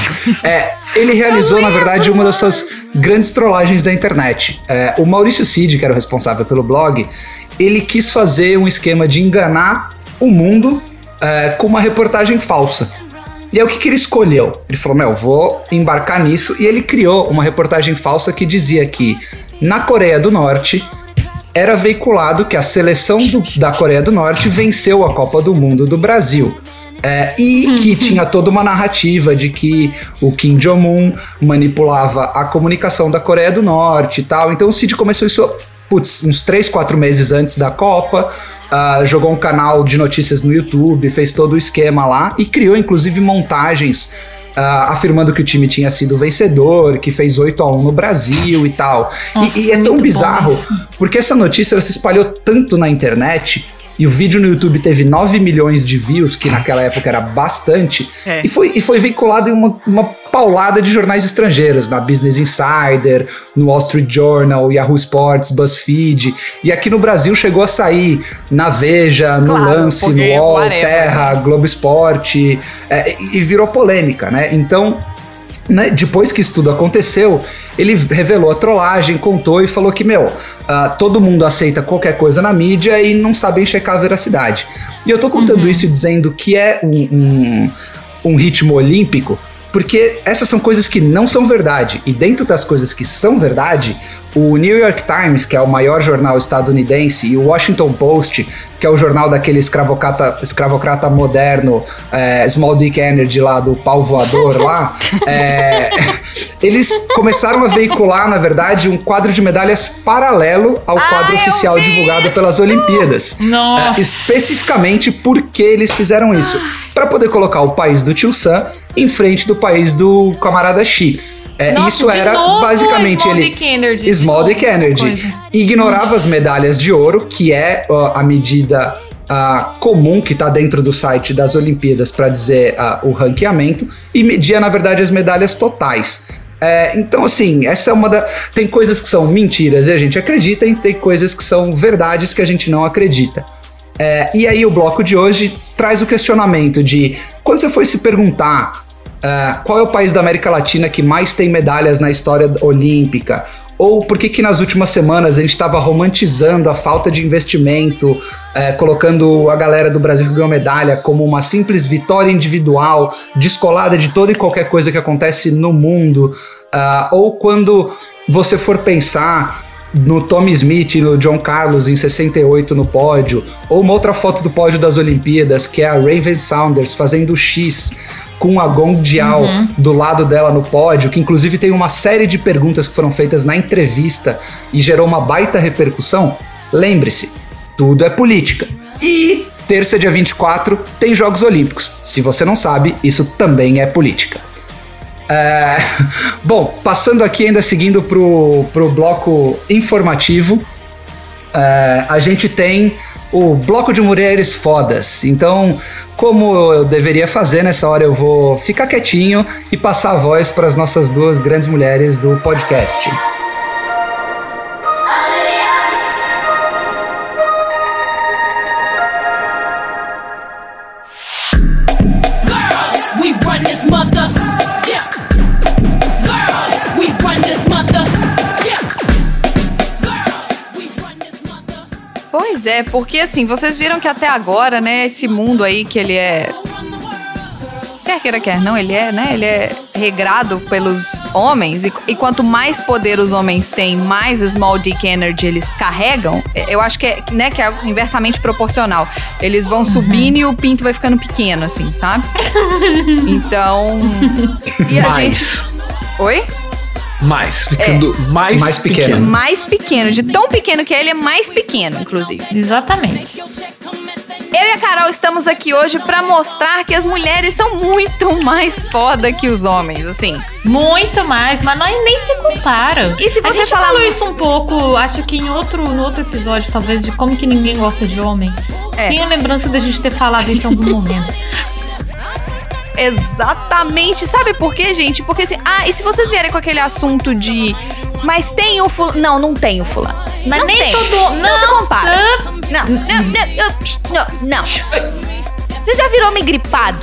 É, ele realizou, na verdade, uma das suas grandes trollagens da internet. É, o Maurício Cid, que era o responsável pelo blog, ele quis fazer um esquema de enganar o mundo é, com uma reportagem falsa. E aí o que, que ele escolheu? Ele falou, meu, vou embarcar nisso. E ele criou uma reportagem falsa que dizia que na Coreia do Norte era veiculado que a seleção do- da Coreia do Norte venceu a Copa do Mundo do Brasil. É, e que tinha toda uma narrativa de que o Kim Jong-un manipulava a comunicação da Coreia do Norte e tal. Então o Cid começou isso, putz, uns 3, 4 meses antes da Copa. Ah, jogou um canal de notícias no YouTube, fez todo o esquema lá e criou inclusive montagens ah, afirmando que o time tinha sido vencedor, que fez 8 a 1 no Brasil e tal. E- Nossa, e, é tão bizarro, porque essa notícia se espalhou tanto na internet. E o vídeo no YouTube teve 9 milhões de views, que naquela época era bastante, É. e, foi, e foi vinculado em uma, uma paulada de jornais estrangeiros, na Business Insider, no Wall Street Journal, Yahoo Sports, BuzzFeed. E aqui no Brasil chegou a sair na Veja, no Claro, Lance, no UOL, Terra, Globo Esporte, é, e virou polêmica, né? Então, né, depois que isso tudo aconteceu, ele revelou a trollagem, contou e falou que, meu, ah, todo mundo aceita qualquer coisa na mídia e não sabem checar a veracidade. E eu tô contando isso e dizendo que é um, um, um ritmo olímpico, porque essas são coisas que não são verdade. E dentro das coisas que são verdade, o New York Times, que é o maior jornal estadunidense, e o Washington Post, que é o jornal daquele escravocrata, escravocrata moderno, é, Small Dick Energy lá, do pau voador lá, é, eles começaram a veicular, na verdade, um quadro de medalhas paralelo ao quadro Ah, eu oficial divulgado isso! pelas Olimpíadas. Nossa. É, especificamente porque eles fizeram isso. Para poder colocar o país do Tio Sam em frente do país do camarada Xi. É, Nossa, isso era basicamente ele. Energy. Small Dick Energy. Ignorava as medalhas de ouro, que é ó, a medida ah, comum que está dentro do site das Olimpíadas para dizer ah, o ranqueamento, e media, na verdade, as medalhas totais. É, então, assim, essa é uma da. Tem coisas que são mentiras e a gente acredita, e tem coisas que são verdades que a gente não acredita. É, e aí, o bloco de hoje traz o questionamento de quando você foi se perguntar ah, qual é o país da América Latina que mais tem medalhas na história olímpica? Ou por que que nas últimas semanas a gente estava romantizando a falta de investimento, eh, colocando a galera do Brasil que ganhou medalha como uma simples vitória individual, descolada de toda e qualquer coisa que acontece no mundo? Ah, ou quando você for pensar no Tommy Smith e no John Carlos em 68 no pódio, ou uma outra foto do pódio das Olimpíadas, que é a Raven Saunders fazendo o X com a Gong Diao do lado dela no pódio, que inclusive tem uma série de perguntas que foram feitas na entrevista e gerou uma baita repercussão. Lembre-se, tudo é política. E terça, dia 24, tem Jogos Olímpicos. Se você não sabe, isso também é política. É, bom, passando aqui ainda seguindo pro, pro bloco informativo, é, a gente tem o bloco de mulheres fodas. Então, como eu deveria fazer nessa hora, eu vou ficar quietinho e passar a voz para as nossas duas grandes mulheres do podcast. Pois é, porque assim, vocês viram que até agora, né, esse mundo aí que ele é. Quer queira, quer não, ele é, né? Ele é regrado pelos homens. E, e quanto mais poder os homens têm, mais small dick energy eles carregam. Eu acho que é, né, que é algo inversamente proporcional. Eles vão subindo e o pinto vai ficando pequeno, assim, sabe? Então. E a mais. gente. Oi? Mais, ficando mais, Mais pequeno. pequeno. Mais pequeno. De tão pequeno que é, ele é mais pequeno, inclusive. Exatamente. Eu e a Carol estamos aqui hoje pra mostrar que as mulheres são muito mais foda que os homens, assim. Muito mais, mas nós nem se compara. E se você a gente falar- falou isso um pouco, acho que em outro, no outro episódio, talvez, de como que ninguém gosta de homem. É. Tenho lembrança da gente ter falado isso em algum momento. Exatamente. Sabe por quê, gente? Porque assim, ah, e se vocês vierem com aquele assunto de. Mas tem o fulano. Não, não tem o fulano. Mas não nem tem. todo- Não, se não. compara. Ah. Não, não, não, não, não. Você já virou homem gripado?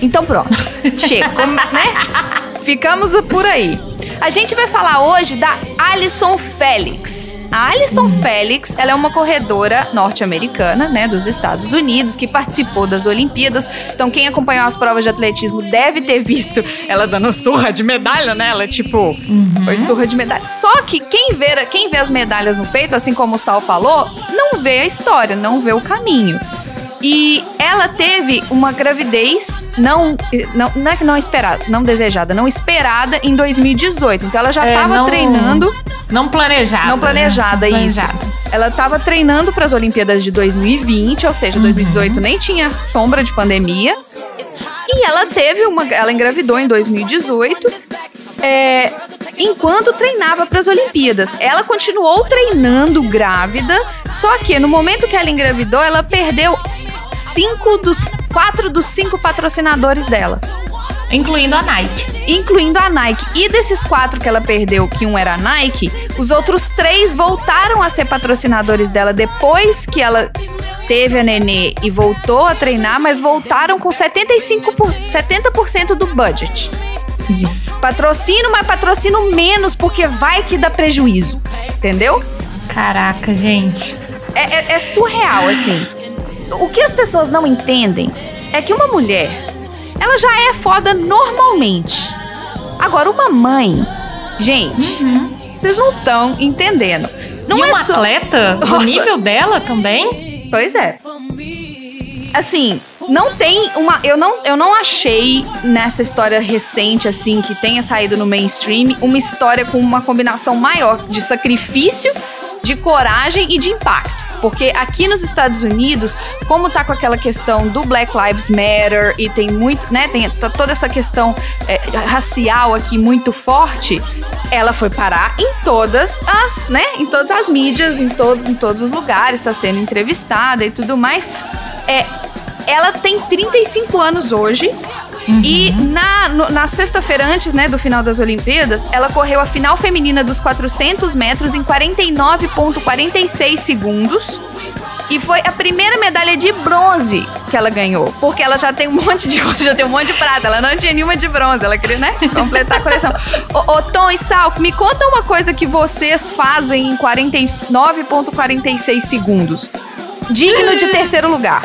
Então pronto. Chega, né? Ficamos por aí. A gente vai falar hoje da Alison Felix. A Alison Felix, ela é uma corredora norte-americana, né, dos Estados Unidos, que participou das Olimpíadas. Então, quem acompanhou as provas de atletismo deve ter visto ela dando surra de medalha, né? Ela, tipo, foi surra de medalha. Só que quem vê, quem vê as medalhas no peito, assim como o Sal falou, não vê a história, não vê o caminho. E ela teve uma gravidez não, não, não é que não esperada, não desejada, não esperada em 2018. Então ela já É, estava não- treinando, Não planejada. não planejada, né? isso. Planejada. Ela estava treinando para as Olimpíadas de 2020, ou seja, 2018 nem tinha sombra de pandemia. E ela teve uma, ela engravidou em 2018. é, enquanto treinava para as Olimpíadas. Ela continuou treinando grávida, só que no momento que ela engravidou, ela perdeu cinco dos quatro dos cinco patrocinadores dela, Incluindo a Nike. incluindo a Nike. E desses quatro que ela perdeu, que um era a Nike, os outros três voltaram a ser patrocinadores dela depois que ela teve a nenê e voltou a treinar, mas voltaram com 75 por, 70% do budget. Isso. Patrocínio, mas patrocínio menos, porque vai que dá prejuízo. Entendeu? Caraca, gente. É, é- é surreal, assim. O que as pessoas não entendem é que uma mulher ela já é foda normalmente. Agora, uma mãe, gente, vocês não estão entendendo. Não e é uma só. atleta Nossa. nível dela também? Pois é. Assim, não tem uma. Eu não, eu não achei nessa história recente, assim, que tenha saído no mainstream, uma história com uma combinação maior de sacrifício, de coragem e de impacto. Porque aqui nos Estados Unidos, como tá com aquela questão do Black Lives Matter e tem muito, né, tem toda essa questão é, racial aqui muito forte, ela foi parar em todas as, né, em todas as mídias, em, to em todos os lugares, está sendo entrevistada e tudo mais. É, ela tem 35 anos hoje. E na, no- na sexta-feira antes, né, do final das Olimpíadas, ela correu a final feminina dos 400 metros em 49,46 segundos. E foi a primeira medalha de bronze que ela ganhou. Porque ela já tem um monte de já tem um monte de prata. Ela não tinha nenhuma de bronze. Ela queria, né? Completar a coleção. ô, ô, Tom e Sal, me conta uma coisa que vocês fazem em 49,46 segundos. Digno de terceiro lugar.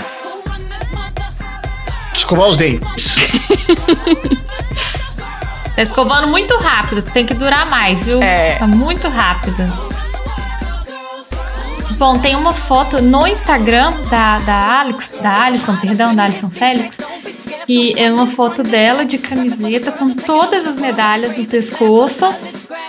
Escovar os dentes. Tá escovando muito rápido, tem que durar mais, viu? É. Tá muito rápido. Bom, tem uma foto no Instagram da, da Alex, da Alison, perdão, da Alison Félix, que é uma foto dela de camiseta com todas as medalhas no pescoço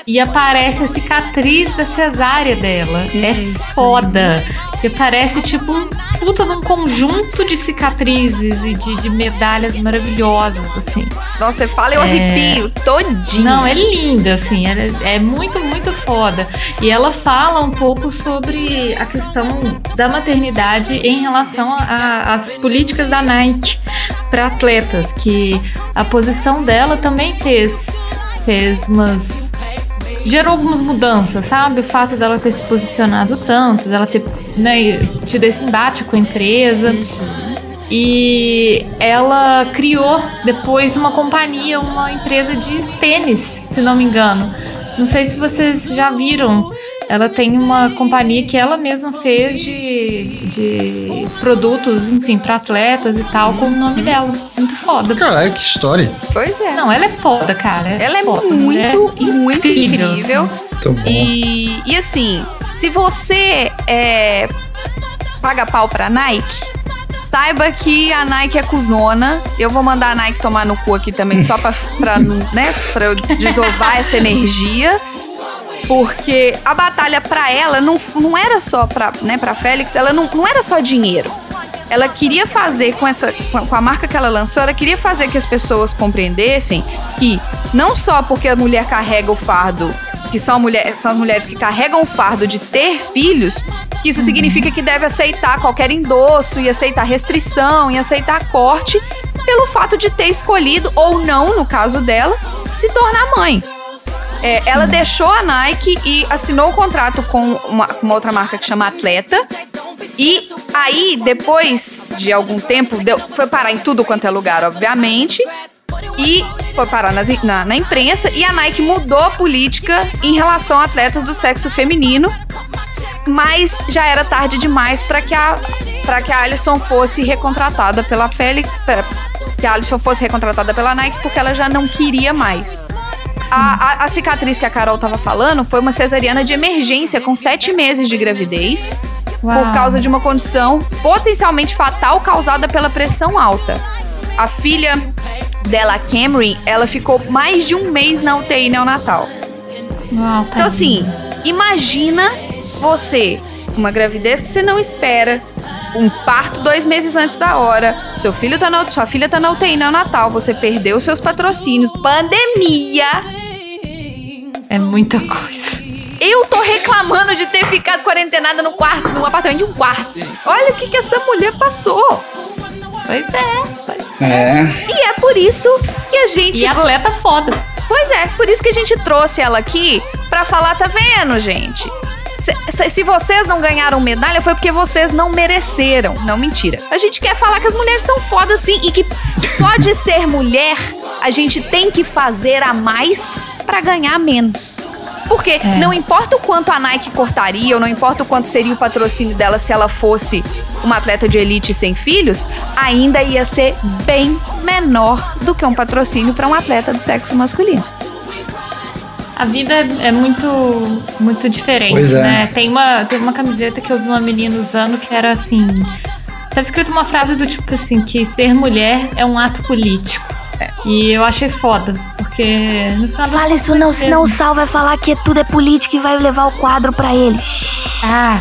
e aparece a cicatriz da cesárea dela. É foda. Porque parece tipo um puta de um conjunto de cicatrizes e de, de medalhas maravilhosas, assim. Nossa, você fala, eu É. arrepio todinho. Não, é linda, assim, é, é muito, muito foda. E ela fala um pouco sobre a questão da maternidade em relação às políticas da Nike para atletas, que a posição dela também fez, fez umas. Gerou algumas mudanças, sabe? O fato dela ter se posicionado tanto, dela ter né, tido esse embate com a empresa. E ela criou depois uma companhia, uma empresa de tênis, se não me engano. Não sei se vocês já viram. Ela tem uma companhia que ela mesma fez de, de produtos, enfim, para atletas e tal, com o nome dela. Muito foda. Caralho, que história. Pois é. Não, ela é foda, cara. Ela é foda, muito, é muito incrível. Muito bom. E, e assim, se você é, paga pau pra Nike, saiba que a Nike é cuzona. Eu vou mandar a Nike tomar no cu aqui também, só pra, pra, né, pra eu desovar essa energia. Porque a batalha pra ela não, não era só pra, né, pra Félix, ela não, não era só dinheiro. Ela queria fazer com essa com a- com a marca que ela lançou, ela queria fazer que as pessoas compreendessem que não só porque a mulher carrega o fardo, que são, mulher, são as mulheres que carregam o fardo de ter filhos, que isso significa que deve aceitar qualquer endosso e aceitar restrição e aceitar corte pelo fato de ter escolhido ou não, no caso dela, se tornar mãe. É, ela deixou a Nike e assinou o contrato com uma, uma outra marca que chama Atleta. E aí, depois de algum tempo, deu- foi parar em tudo quanto é lugar, obviamente. E foi parar nas- na, na imprensa. E a Nike mudou a política em relação a atletas do sexo feminino. Mas já era tarde demais para que a para que a Alison fosse recontratada pela Félix, que a Alison fosse recontratada pela Nike porque ela já não queria mais. A, a- a cicatriz que a Carol tava falando foi uma cesariana de emergência com sete meses de gravidez Uau. por causa de uma condição potencialmente fatal causada pela pressão alta. A filha dela, Camry, ela ficou mais de um mês na UTI neonatal. Uau, Então, assim, imagina você, uma gravidez que você não espera, um parto dois meses antes da hora, seu filho tá na, sua filha tá na UTI neonatal, você perdeu seus patrocínios, pandemia. É muita coisa. Eu tô reclamando de ter ficado quarentenada no quarto, no apartamento de um quarto. Olha o que, que essa mulher passou. Pois é. pois- É. E é por isso que a gente. E atleta foda. Pois é, por isso que a gente trouxe ela aqui pra falar, tá vendo, gente? Se, se- se vocês não ganharam medalha, foi porque vocês não mereceram. Não, mentira. A gente quer falar que as mulheres são fodas sim e que só de ser mulher, a gente tem que fazer a mais pra ganhar menos. Porque não importa o quanto a Nike cortaria, ou não importa o quanto seria o patrocínio dela se ela fosse uma atleta de elite sem filhos, ainda ia ser bem menor do que um patrocínio para um atleta do sexo masculino. A vida é muito, muito diferente, Pois é. né? Tem uma, tem uma camiseta que eu vi uma menina usando que era assim. Tava escrito uma frase do tipo assim, que ser mulher é um ato político. E eu achei foda, porque no final das Fala isso não, é senão o. Sal vai falar que tudo é política e vai levar o quadro pra ele. Ah.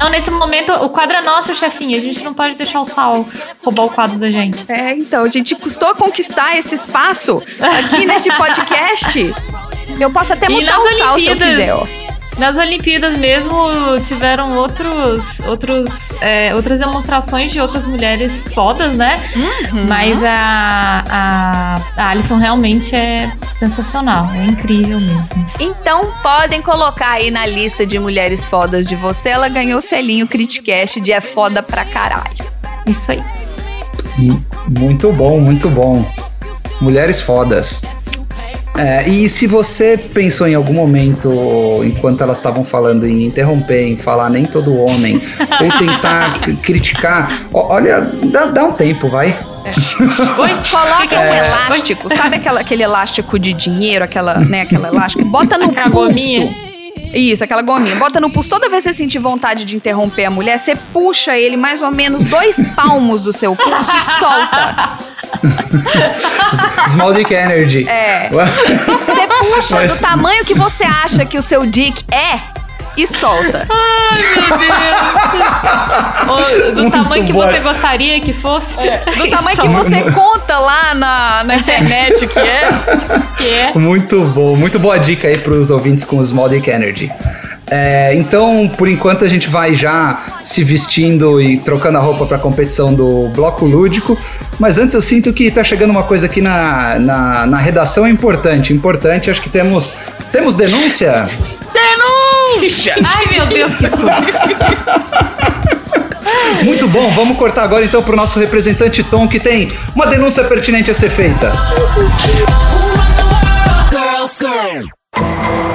Não, nesse momento, o quadro é nosso, chefinha. A gente não pode deixar o Sal roubar o quadro da gente. É, então, a gente custou a conquistar esse espaço aqui neste podcast. Eu posso até mudar o sal se eu Olimpíadas? quiser, ó. Nas Olimpíadas mesmo tiveram outros, outros, é, outras demonstrações de outras mulheres fodas, né? Uhum. Mas a, a, a Alison realmente é sensacional, é incrível mesmo. Então podem colocar aí na lista de mulheres fodas de você. Ela ganhou o selinho Criticast de é foda pra caralho. Isso aí. Muito bom, muito bom. Mulheres fodas. É, e se você pensou em algum momento, enquanto elas estavam falando em interromper, em falar nem todo homem, ou tentar criticar, olha, dá, dá um tempo, vai. Oi? Coloca que um é? elástico, sabe aquela, aquele elástico de dinheiro, aquela, né, aquela elástico? Bota no Aquela pulso. gominha. Isso, aquela gominha. Bota no pulso. Toda vez que você sentir vontade de interromper a mulher, você puxa ele mais ou menos dois palmos do seu pulso e solta. Small Dick Energy. É. Você puxa Mas- do tamanho que você acha que o seu dick é e solta. Ou do Muito tamanho que você gostaria que fosse. Do tamanho que você conta lá na, na internet que é. que é. Muito bom, muito boa dica aí pros ouvintes com o Small Dick Energy. É, então, por enquanto, a gente vai já se vestindo e trocando a roupa para a competição do bloco lúdico. Mas antes eu sinto que tá chegando uma coisa aqui na, na, na redação importante. Importante, acho que temos. Temos denúncia? Denúncia! Ai, meu Deus, que susto. Muito bom, vamos cortar agora então pro nosso representante Tom, que tem uma denúncia pertinente a ser feita. Girls, girls.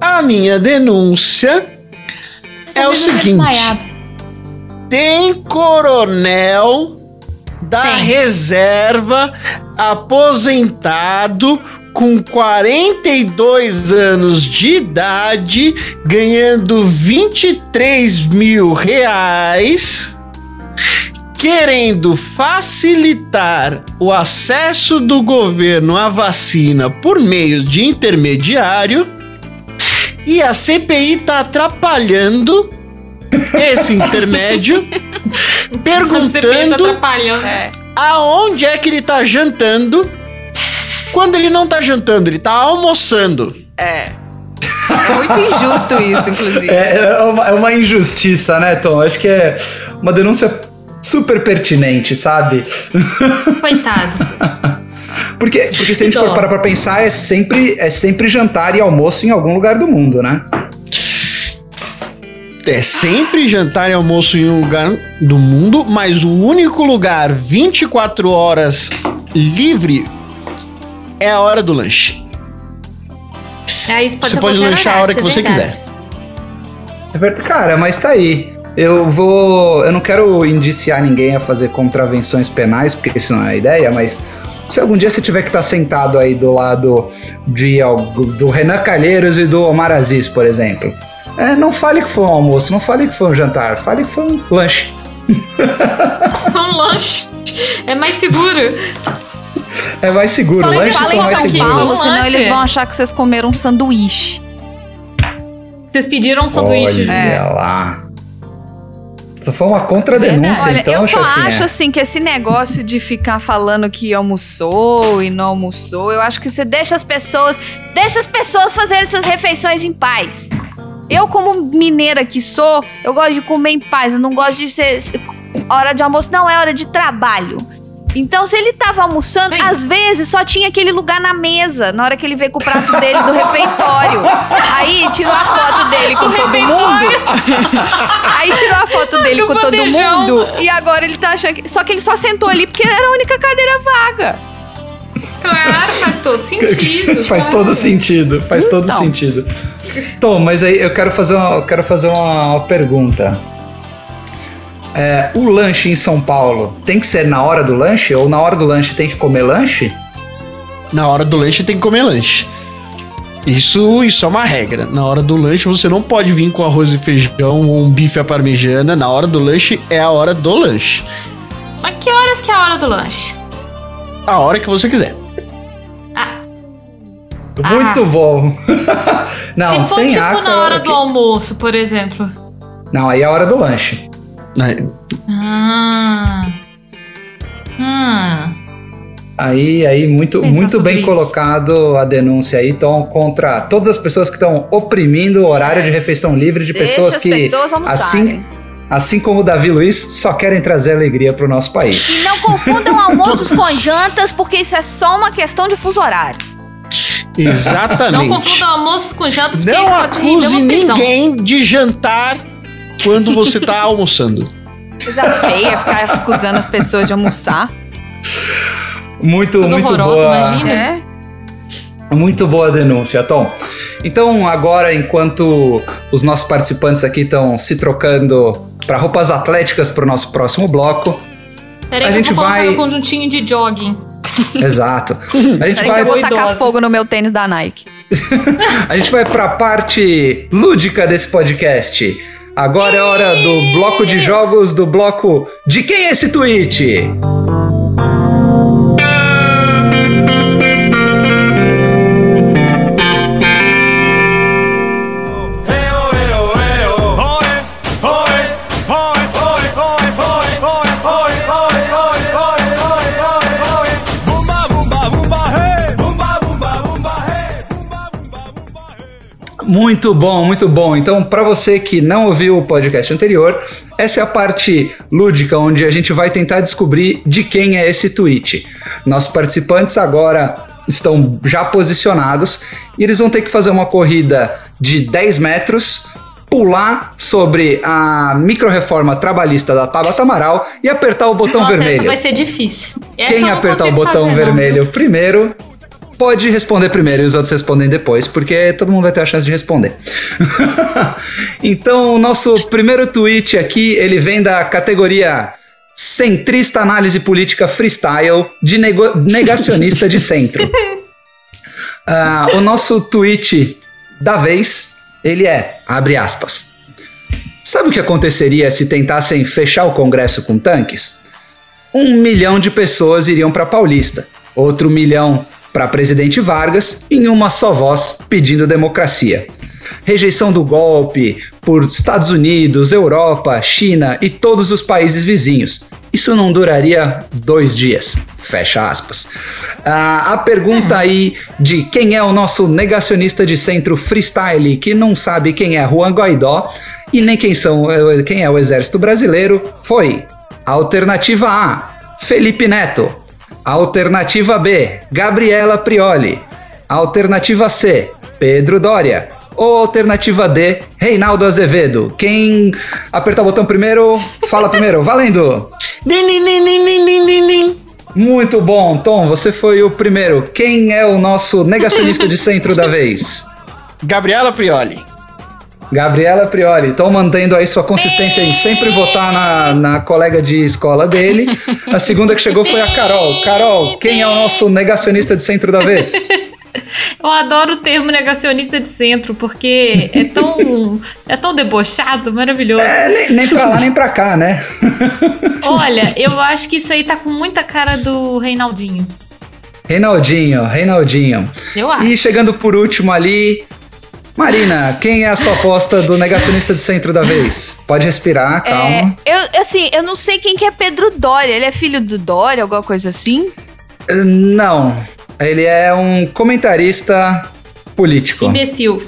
A minha denúncia é o seguinte: tem coronel da Tem. reserva aposentado com 42 anos de idade, ganhando 23 mil reais, querendo facilitar o acesso do governo à vacina por meio de intermediário. E a CPI tá atrapalhando esse intermédio, Você tá perguntando atrapalhando. aonde é que ele tá jantando. Quando ele não tá jantando, ele tá almoçando. É. É muito injusto isso, inclusive. É, é uma, é uma injustiça, né, Tom? Acho que é uma denúncia super pertinente, sabe? Coitados. Porque, porque se a gente for parar pra pensar, é sempre, é sempre jantar e almoço em algum lugar do mundo, né? É sempre jantar e almoço em um lugar do mundo, mas o único lugar 24 horas livre é a hora do lanche. É, isso pode Você pode lanchar a hora que você é verdade. quiser. É verdade. Cara, mas tá aí. Eu vou. Eu não quero indiciar ninguém a fazer contravenções penais, porque isso não é a ideia, mas se algum dia você tiver que estar sentado aí do lado de, algo- do Renan Calheiros e do Omar Aziz, por exemplo. É, não fale que foi um almoço, não fale que foi um jantar, fale que foi um lanche. Um lanche. É mais seguro. É mais seguro, Só fala são em mais São seguros. Paulo, senão lanche. eles vão achar que vocês comeram um sanduíche. Vocês pediram um sanduíche. Olha É. lá. Foi uma contradenúncia, Olha, então, eu só chefinha. acho assim que esse negócio de ficar falando que almoçou e não almoçou, eu acho que você deixa as pessoas, deixa as pessoas fazerem suas refeições em paz. Eu como mineira que sou, eu gosto de comer em paz, eu não gosto de ser se- hora de almoço, não é hora de trabalho. Então, se ele tava almoçando, Sim. às vezes só tinha aquele lugar na mesa, na hora que ele veio com o prato dele do refeitório. Aí tirou a foto dele com todo mundo. Aí tirou a foto dele dele o com todo bandejão. mundo. E agora ele tá achando que. Só que ele só sentou ali porque era a única cadeira vaga. Claro, faz todo sentido. faz claro. todo sentido, faz todo Então. sentido. Tom, mas aí eu quero fazer uma, eu quero fazer uma, uma pergunta. É, o lanche em São Paulo tem que ser na hora do lanche? Ou na hora do lanche tem que comer lanche? Na hora do lanche tem que comer lanche. Isso, isso é uma regra. Na hora do lanche você não pode vir com arroz e feijão ou um bife à parmegiana. Na hora do lanche é a hora do lanche. Mas que horas que é a hora do lanche? A hora que você quiser. Ah, Muito bom. Não, se for sem tipo água. na hora do que- almoço, por exemplo. Não, aí é a hora do lanche. Né? Ah. Hum. Aí, aí muito, Pensar muito bem isso. colocado a denúncia aí, Tom, contra todas as pessoas que estão oprimindo o horário de refeição livre de pessoas Deixa as que, pessoas assim, assim como o Davi Luiz, só querem trazer alegria pro nosso país. E não confundam almoços com jantas, porque isso é só uma questão de fuso horário. Não Exatamente. confunda almoço com janta, porque Não acuse ninguém de jantar quando você tá almoçando. Coisa feia ficar acusando as pessoas de almoçar. Muito, Tudo muito horroroso, boa. imagina. É. Muito boa a denúncia, Tom. Então, agora, enquanto os nossos participantes aqui estão se trocando para roupas atléticas para o nosso próximo bloco, Peraí A que gente eu vou vai- no conjuntinho de jogging. exato. A gente Peraí vai eu vou Idosa. tacar fogo no meu tênis da Nike. A gente vai pra parte lúdica desse podcast. Agora é hora do bloco de jogos, do bloco De quem é esse tweet? Muito bom, muito bom. Então, para você que não ouviu o podcast anterior, essa é a parte lúdica onde a gente vai tentar descobrir de quem é esse tweet. Nossos participantes agora estão já posicionados e eles vão ter que fazer uma corrida de 10 metros, pular sobre a microreforma trabalhista da Tabata Amaral e apertar o botão Nossa, vermelho. vai ser difícil. Essa Quem não apertar o botão fazer, não. vermelho primeiro pode responder primeiro e os outros respondem depois, porque todo mundo vai ter a chance de responder. então, o nosso primeiro tweet aqui, ele vem da categoria Centrista Análise Política Freestyle de Negacionista de Centro. Ah, o nosso tweet da vez, ele é, abre aspas. Sabe o que aconteceria se tentassem fechar o Congresso com tanques? Um milhão de pessoas iriam para Paulista, outro milhão para presidente Vargas, em uma só voz pedindo democracia. Rejeição do golpe por Estados Unidos, Europa, China e todos os países vizinhos. Isso não duraria dois dias. Fecha aspas. Ah, a pergunta aí de quem é o nosso negacionista de centro freestyle que não sabe quem é Juan Guaidó e nem quem, são, quem é o exército brasileiro foi Alternativa A, Felipe Neto. Alternativa B, Gabriela Prioli. Alternativa C, Pedro Dória. Ou alternativa D, Reinaldo Azevedo. Quem apertar o botão primeiro, fala primeiro. Valendo! Muito bom, Tom, você foi o primeiro. Quem é o nosso negacionista de centro da vez? Gabriela Prioli. Gabriela Prioli, estão mantendo aí sua consistência em sempre votar na, na colega de escola dele. A segunda que chegou foi a Carol. Carol, quem é o nosso negacionista de centro da vez? Eu adoro o termo negacionista de centro, porque é tão, é tão debochado, maravilhoso. É, nem, nem pra lá nem pra cá, né? Olha, eu acho que isso aí tá com muita cara do Reinaldinho. Reinaldinho, Reinaldinho. Eu acho. E chegando por último ali, Marina, quem é a sua aposta do negacionista de centro da vez? Pode respirar, calma. É, eu, assim, eu não sei quem que é Pedro Dória. Ele é filho do Dória, alguma coisa assim? Não, ele é um comentarista político. Imbecil.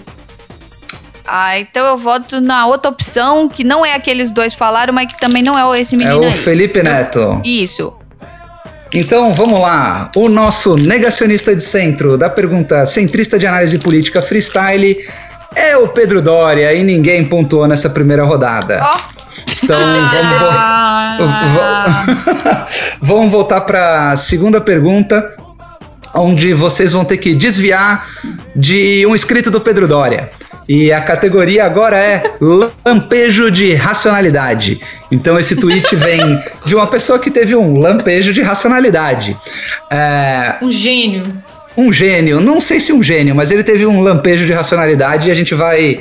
Ah, então eu voto na outra opção, que não é aqueles dois falaram, mas que também não é esse É menino o aí. Felipe Neto. Isso. Então vamos lá. O nosso negacionista de centro da pergunta centrista de análise política freestyle é o Pedro Dória e ninguém pontuou nessa primeira rodada. Ó, Então vamos, vo- Ah, vamos voltar para a segunda pergunta, onde vocês vão ter que desviar de um escrito do Pedro Dória. E a categoria agora é lampejo de racionalidade. Então esse tweet vem de uma pessoa que teve um lampejo de racionalidade. É, um gênio. um gênio, não sei se um gênio, mas ele teve um lampejo de racionalidade e a gente vai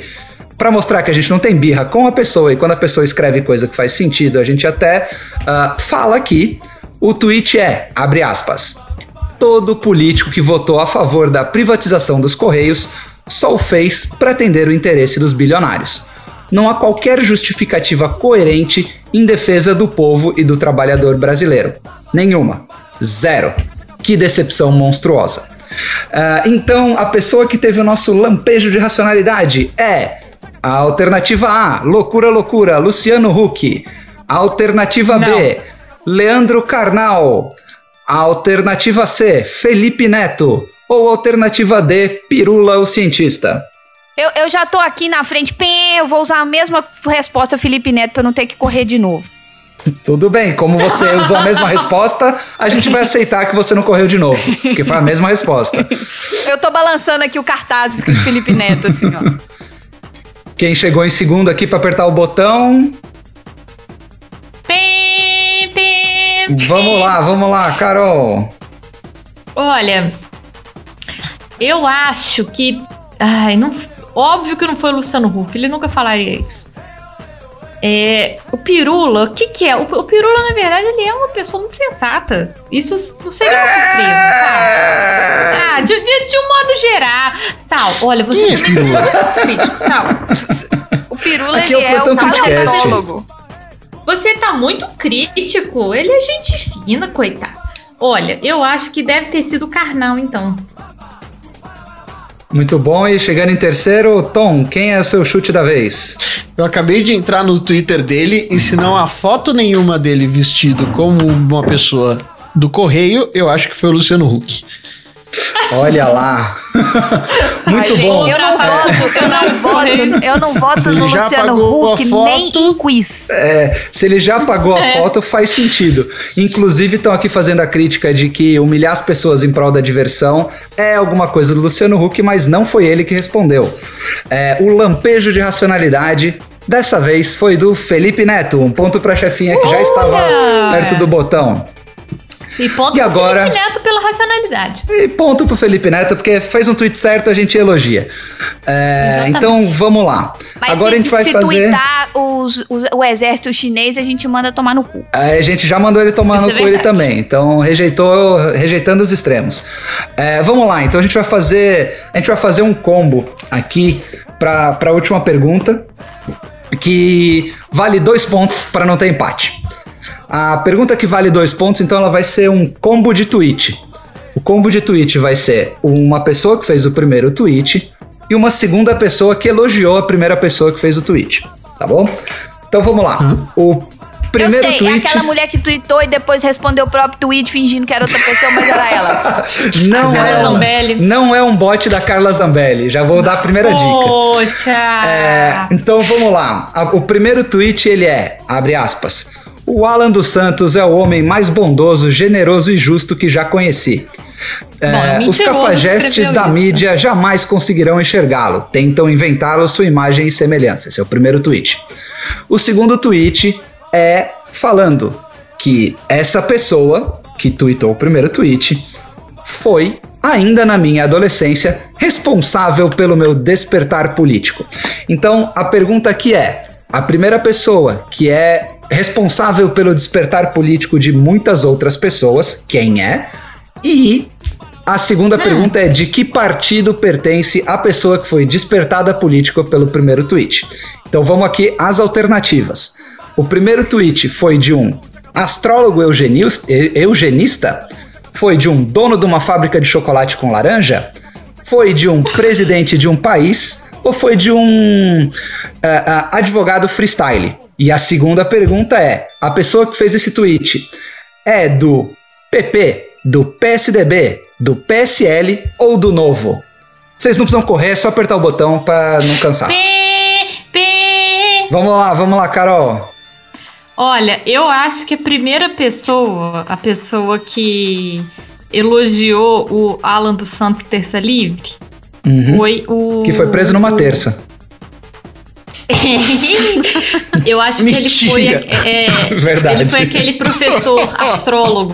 Pra mostrar que a gente não tem birra com a pessoa e quando a pessoa escreve coisa que faz sentido, a gente até ah, fala aqui. O tweet é, abre aspas, todo político que votou a favor da privatização dos Correios só o fez para atender o interesse dos bilionários. Não há qualquer justificativa coerente em defesa do povo e do trabalhador brasileiro. Nenhuma. Zero. Que decepção monstruosa. Ah, então, a pessoa que teve o nosso lampejo de racionalidade é a alternativa A, loucura, loucura, Luciano Huck. A alternativa B, Leandro Carnal. A alternativa C, Felipe Neto. Ou alternativa D, Pirula, o cientista. Eu, eu já tô aqui na frente, pem, eu vou usar a mesma resposta Felipe Neto pra eu não ter que correr de novo. Tudo bem, como você usou a mesma resposta, a gente vai aceitar que você não correu de novo, porque foi a mesma resposta. Eu tô balançando aqui o cartaz escrito Felipe Neto, assim, ó. Quem chegou em segundo aqui para apertar o botão? Pim, pim, pim. Vamos lá, vamos lá, Carol. Olha, eu acho que. Ai, não. Óbvio que não foi o Luciano Huck, ele nunca falaria isso. É, o Pirula, o que que é? O, o Pirula, na verdade, ele é uma pessoa muito sensata. Isso não seria uma surpresa, sabe? Ah, de, de, de um modo geral. Sal, olha, você é também Pirula? muito crítico, Sal. O Pirula, Aqui ele é o é Plantão Podcast. paleontólogo. Você tá muito crítico. Ele é gente fina, coitado. Olha, eu acho que deve ter sido o Karnal, então. Muito bom, e chegando em terceiro, Tom, quem é o seu chute da vez? Eu acabei de entrar no Twitter dele e se não há foto nenhuma dele vestido como uma pessoa do correio, eu acho que foi o Luciano Huck. Olha lá. Muito Ai, gente, bom. eu não É. voto, eu não voto, eu não voto Se no ele já Luciano pagou a Huck foto- nem em quiz. É, se ele já apagou a foto, faz sentido. Inclusive, estão aqui fazendo a crítica de que humilhar as pessoas em prol da diversão é alguma coisa do Luciano Huck, mas não foi ele que respondeu. É, o lampejo de racionalidade. Dessa vez foi do Felipe Neto, um ponto pra chefinha que já estava perto do botão. E ponto E pro agora? Felipe Neto pela racionalidade. E ponto pro Felipe Neto, porque fez um tweet certo, a gente elogia. É, então vamos lá. Mas Agora se, a gente vai se fazer. tuitar os, os- o exército chinês, a gente manda tomar no cu. É, A gente já mandou ele tomar Isso no é cu ele também, então rejeitou, rejeitando os extremos. É, vamos lá, então a gente vai fazer, a gente vai fazer um combo aqui para a última pergunta, que vale dois pontos para não ter empate. A pergunta que vale dois pontos, então ela vai ser um combo de tweet. O combo de tweet vai ser uma pessoa que fez o primeiro tweet e uma segunda pessoa que elogiou a primeira pessoa que fez o tweet, tá bom? Então vamos lá. O primeiro eu sei, é tweet aquela mulher que tweetou e depois respondeu o próprio tweet fingindo que era outra pessoa, mas era ela. não é, um, Zambelli. não é um bot da Carla Zambelli. Já vou dar a primeira dica. Poxa! É, então vamos lá. O primeiro tweet ele é, abre aspas. O Alan dos Santos é o homem mais bondoso, generoso e justo que já conheci. É, Bom, os cafajestes da mídia jamais conseguirão enxergá-lo. Tentam inventá-lo sua imagem e semelhança. Esse é o primeiro tweet. O segundo tweet é falando que essa pessoa que tweetou o primeiro tweet foi, ainda na minha adolescência, responsável pelo meu despertar político. Então, a pergunta aqui é: a primeira pessoa que é responsável pelo despertar político de muitas outras pessoas, quem é? E a segunda pergunta é: de que partido pertence a pessoa que foi despertada político pelo primeiro tweet? Então vamos aqui às alternativas. O primeiro tweet foi de um astrólogo eugenis- eugenista? Foi de um dono de uma fábrica de chocolate com laranja? Foi de um presidente de um país? Ou foi de um ah, ah, advogado freestyle? E a segunda pergunta é: a pessoa que fez esse tweet é do PP, do PSDB, do PSL ou do Novo? Vocês não precisam correr, é só apertar o botão pra não cansar. Pim. Vamos lá, vamos lá, Carol. Olha, eu acho que a primeira pessoa, a pessoa que elogiou o Alan dos Santos Terça Livre, foi o. Uhum. Que foi preso numa terça. eu acho que ele foi. É, é, Verdade. Ele foi aquele professor astrólogo.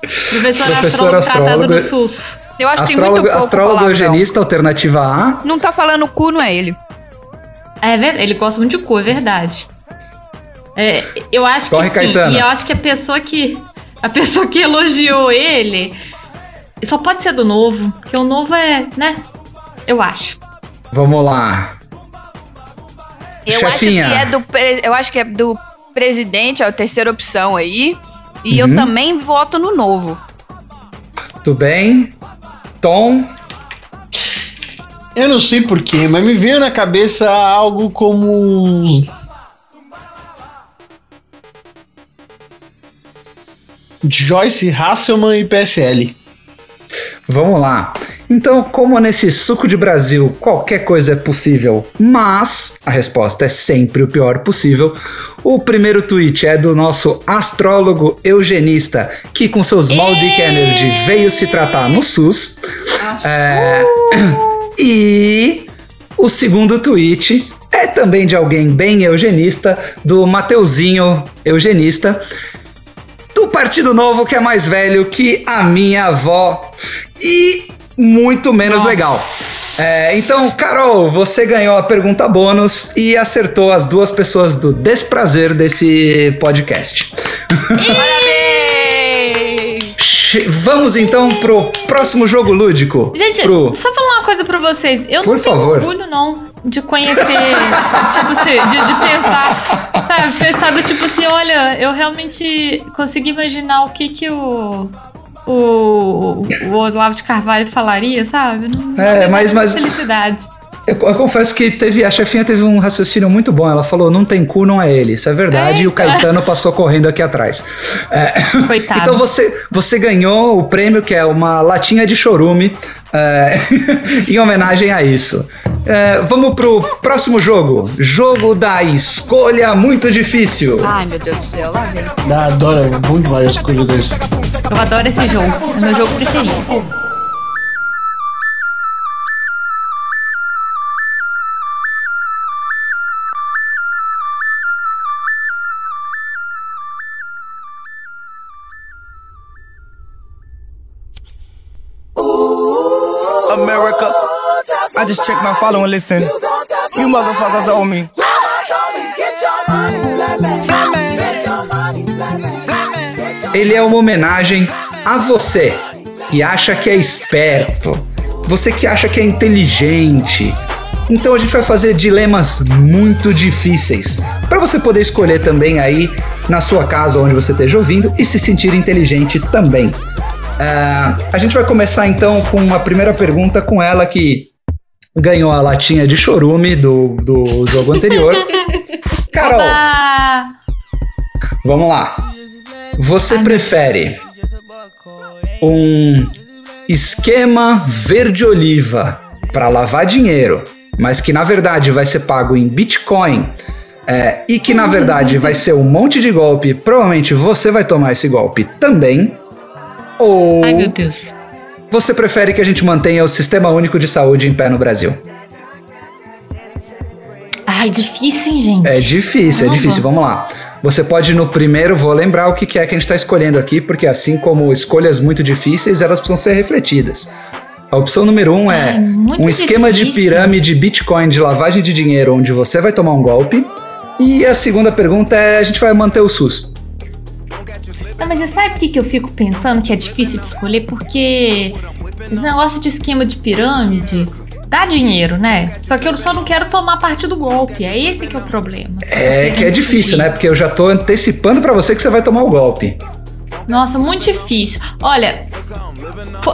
Professor, Professor astrólogo tratado astrólogo. no SUS. Eu acho que tem muito Astrólogo, pouco astrólogo palavrão. eugenista, alternativa A. Não tá falando cu, não é ele. É verdade, ele gosta muito de cor, é verdade. É, eu acho Corre, que sim. Caetano. E eu acho que a pessoa que. A pessoa que elogiou ele só pode ser do novo. Porque o novo é, né? Eu acho. Vamos lá. Eu Chefinha. acho que é do pre- eu acho que é do presidente, é a terceira opção aí. E Uhum. eu também voto no novo. Tudo bem? Tom? Eu não sei porquê, mas me veio na cabeça algo como. Joyce Hasselman e PSL. Vamos lá. Então, como nesse suco de Brasil qualquer coisa é possível, mas a resposta é sempre o pior possível, o primeiro tweet é do nosso astrólogo eugenista, que com seus Small Dick Energy veio se tratar no SUS. É, E o segundo tweet é também de alguém bem eugenista, do Mateuzinho eugenista, do Partido Novo, que é mais velho que a minha avó. E muito menos legal. É, então, Carol, você ganhou a pergunta bônus e acertou as duas pessoas do desprazer desse podcast. Vamos então pro próximo jogo lúdico. Gente, pro... só falar uma coisa pra vocês. Eu Por não tenho favor. orgulho, não, de conhecer, tipo assim, de, de pensar, sabe, pensar do tipo assim, olha, eu realmente consegui imaginar o que que o... O, o Olavo de Carvalho falaria, sabe? Não, É, mas- mas- Felicidade. Eu, eu confesso que teve, a chefinha teve um raciocínio muito bom. Ela falou: não tem cu, não é ele. Isso é verdade. E o Caetano passou correndo aqui atrás. É, Coitado. então você, você ganhou o prêmio, que é uma latinha de chorume, é, em homenagem a isso. É, vamos pro próximo jogo. Jogo da escolha muito difícil. Ai, meu Deus do céu, lá vem. Adoro, bom demais as coisas desse. Eu adoro esse jogo. É meu jogo preferido. Follow and listen. You motherfuckers owe me. Ele é uma homenagem a você que acha que é esperto, você que acha que é inteligente. Então a gente vai fazer dilemas muito difíceis para você poder escolher também aí na sua casa onde você esteja ouvindo e se sentir inteligente também. Ah, a gente vai começar então com uma primeira pergunta com ela que ganhou a latinha de chorume do, do jogo anterior. Carol, Vamos lá. Você prefere um esquema verde-oliva para lavar dinheiro, mas que na verdade vai ser pago em Bitcoin é, e que na verdade vai ser um monte de golpe, provavelmente você vai tomar esse golpe também. Ou ai, meu Deus. Você prefere que a gente mantenha o Sistema Único de Saúde em pé no Brasil? Ai, difícil, hein, gente? É difícil, é Caramba. difícil. Vamos lá. Você pode no primeiro, vou lembrar o que é que a gente está escolhendo aqui, porque assim como escolhas muito difíceis, elas precisam ser refletidas. A opção número um é muito um esquema de difícil. pirâmide Bitcoin de lavagem de dinheiro, onde você vai tomar um golpe. E a segunda pergunta é: a gente vai manter o SUS. Não, mas você sabe por que, que eu fico pensando que é difícil de escolher? Porque esse negócio de esquema de pirâmide dá dinheiro, né? Só que eu só não quero tomar parte do golpe. É esse que é o problema. É que é difícil, né? Porque eu já tô antecipando pra você que você vai tomar o golpe. Nossa, muito difícil. Olha,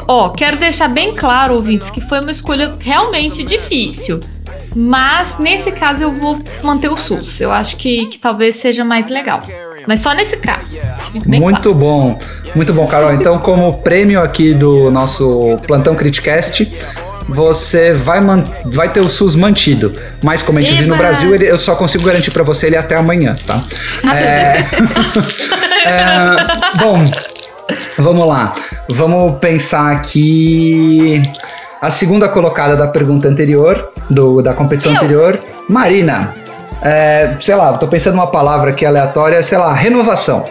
ó, quero deixar bem claro, ouvintes, que foi uma escolha realmente difícil. Mas nesse caso eu vou manter o SUS. Eu acho que, que talvez seja mais legal. Mas só nesse caso. Muito bom, muito bom, Carol. Então, como prêmio aqui do nosso Plantão Criticast, você vai, man- vai ter o SUS mantido. Mas como a gente vive no! Brasil, ele- eu só consigo garantir pra você ele até amanhã, tá? É... É, Bom, vamos lá. Vamos pensar aqui. A segunda colocada da pergunta anterior, do, da competição Eu. anterior, Marina. É, sei lá, tô pensando numa palavra aqui aleatória, sei lá, renovação.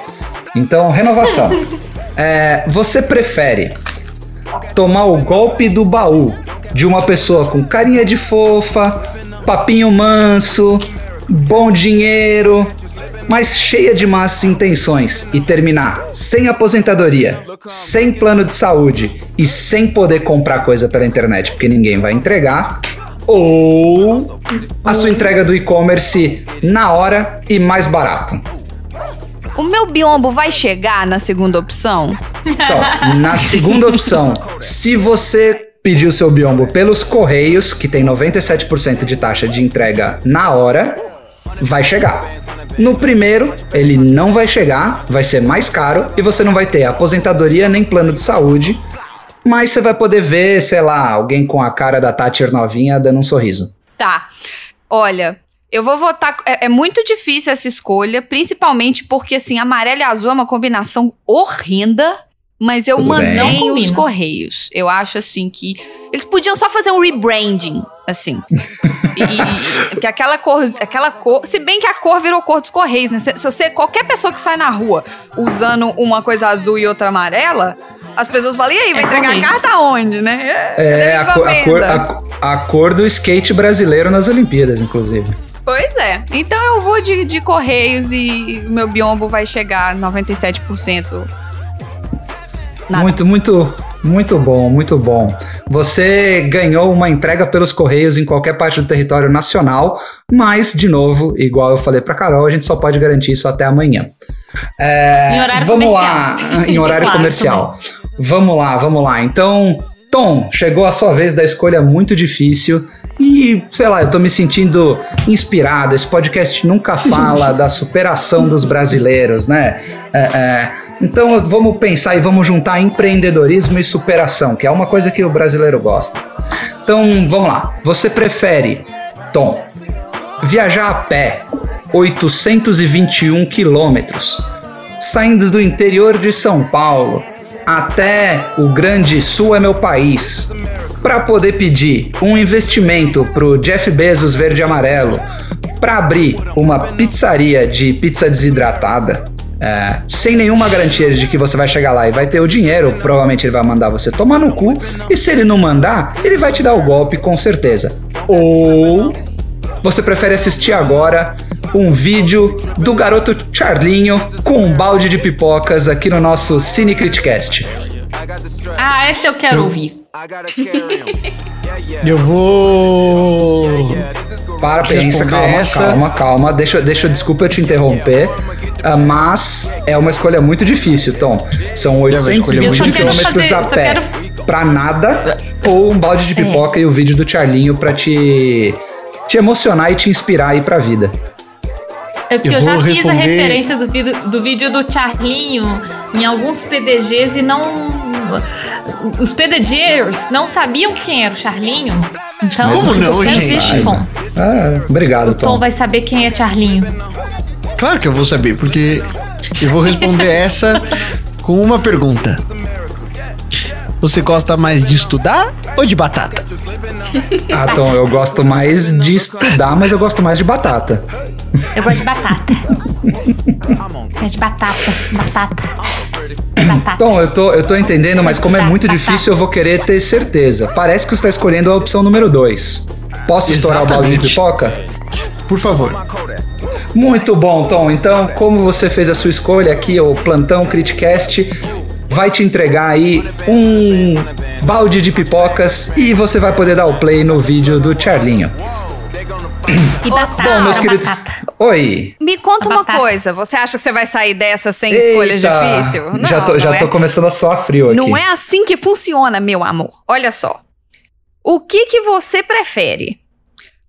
Então, renovação. É, você prefere tomar o golpe do baú de uma pessoa com carinha de fofa, papinho manso, bom dinheiro, mas cheia de más intenções e terminar sem aposentadoria, sem plano de saúde e sem poder comprar coisa pela internet porque ninguém vai entregar, ou a sua entrega do e-commerce na hora e mais barato. O meu biombo vai chegar na segunda opção? Então, na segunda opção, se você pedir o seu biombo pelos correios, que tem 97% de taxa de entrega na hora, vai chegar. No primeiro, ele não vai chegar, vai ser mais caro e você não vai ter aposentadoria nem plano de saúde, mas você vai poder ver, sei lá, alguém com a cara da Thatcher novinha dando um sorriso. Tá. Olha, eu vou votar. É, é muito difícil essa escolha, principalmente porque, assim, amarelo e azul é uma combinação horrenda. Mas eu Tudo Não os correios. Eu acho, assim, que. Eles podiam só fazer um rebranding, assim. E, e- que aquela cor, aquela cor. Se bem que a cor virou cor dos correios, né? Se, se você. Qualquer pessoa que sai na rua usando uma coisa azul e outra amarela, as pessoas falam, e aí, vai É entregar correio. a carta aonde, né? É, a, co- a cor, a, a cor do skate brasileiro nas Olimpíadas, inclusive. Pois é. Então eu vou de, de Correios e o meu biombo vai chegar 97%. Nada. Muito, muito, muito bom, muito bom. Você ganhou uma entrega pelos Correios em qualquer parte do território nacional, mas, de novo, igual eu falei pra Carol, a gente só pode garantir isso até amanhã. É, Em horário vamos comercial. lá, em horário Claro, comercial. Vamos lá, vamos lá. Então, Tom, chegou a sua vez da escolha muito difícil. E, sei lá, eu tô me sentindo inspirado. Esse podcast nunca fala da superação dos brasileiros, né? É, é, então vamos pensar e vamos juntar empreendedorismo e superação, que é uma coisa que o brasileiro gosta. Então vamos lá. Você prefere, Tom, viajar a pé 821 quilômetros, saindo do interior de São Paulo até o grande sul é meu país, para poder pedir um investimento pro Jeff Bezos verde e amarelo, para abrir uma pizzaria de pizza desidratada, é, sem nenhuma garantia de que você vai chegar lá e vai ter o dinheiro, provavelmente ele vai mandar você tomar no cu, e se ele não mandar, ele vai te dar o golpe com certeza. Ou você prefere assistir agora um vídeo do garoto Charlinho com um balde de pipocas aqui no nosso Cine Criticast. Ah, essa eu quero ouvir. Eu vou. Para, pensa, calma, essa. calma, calma. Deixa, deixa, desculpa eu te interromper. ah, mas é uma escolha muito difícil, Tom. São uma escolha 820 muito difícil. quilômetros a pé quero- pra nada ou um balde de pipoca e o vídeo do Charlinho pra te, te emocionar e te inspirar aí pra vida. É porque Eu eu, já fiz a responder- referência do vídeo, do vídeo do Charlinho em alguns PDGs e não. Os PDGers não sabiam quem era o Charlinho. Então, Como não, gente? Tom. Ah, obrigado, O Tom Tom. vai saber quem é Charlinho. Claro que eu vou saber, porque eu vou responder essa com uma pergunta. Você gosta mais de estudar ou de batata? Ah, Tom, eu gosto mais de estudar, mas eu gosto mais de batata. Eu gosto de batata. É de batata, batata. Batata. Tom, eu tô, eu tô entendendo, mas como é muito difícil, eu vou querer ter certeza. Parece que você tá escolhendo a opção número 2. Posso estourar o balde de Exatamente. pipoca? Por favor. Muito bom, Tom. Então, como você fez a sua escolha aqui, o Plantão Criticast vai te entregar aí um balde de pipocas e você vai poder dar o play no vídeo do Charlinho. E batata, Tom, meus queridos. batata. Oi. Me conta uma coisa, você acha que você vai sair dessa sem escolha Eita. difícil? Não, já tô, já não tô é. começando a suar frio aqui. Não é assim que funciona, meu amor. Olha só. O que que você prefere?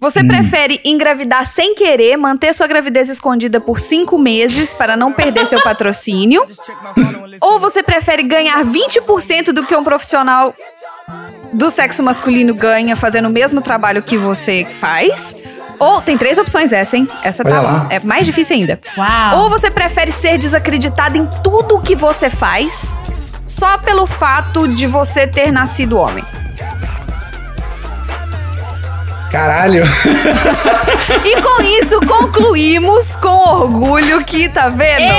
Você prefere engravidar sem querer, manter sua gravidez escondida por cinco meses para não perder seu patrocínio? Ou você prefere ganhar 20% do que um profissional do sexo masculino ganha fazendo o mesmo trabalho que você faz. Ou tem três opções essa, hein? Essa Olha tá lá. é mais difícil ainda. Uau. Ou você prefere ser desacreditado em tudo que você faz só pelo fato de você ter nascido homem. Caralho. E com isso concluímos com orgulho que, tá vendo?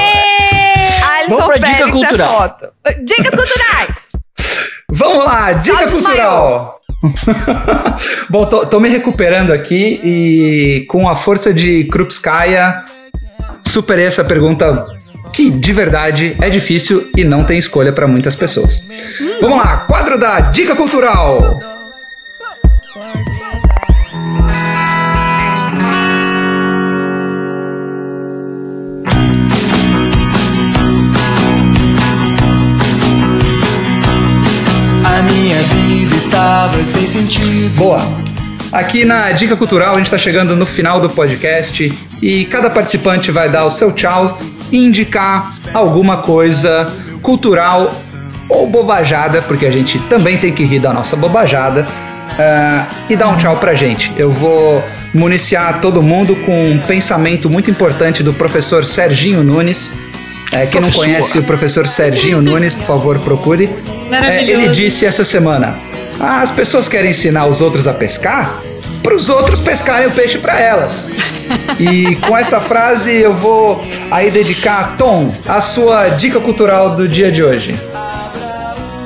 Alisson pra dica Félix cultural. é foto. Dicas culturais! Vamos lá, dica Salve, cultural. Bom, tô, tô me recuperando aqui e com a força de Krupskaya superei essa pergunta que de verdade é difícil e não tem escolha para muitas pessoas. Vamos lá, quadro da dica cultural. Estava sem sentido. Boa. Aqui na Dica Cultural a gente está chegando no final do podcast e cada participante vai dar o seu tchau e indicar alguma coisa cultural ou bobajada, porque a gente também tem que rir da nossa bobajada, ah, e dar um tchau pra gente. Eu vou municiar todo mundo com um pensamento muito importante do professor Serginho Nunes. É, quem não Professor. conhece o professor Serginho Nunes, por favor, procure. É, ele disse essa semana: "Ah, as pessoas querem ensinar os outros a pescar, para os outros pescarem o peixe para elas. E com essa frase eu vou aí dedicar, Tom, a sua dica cultural do dia de hoje.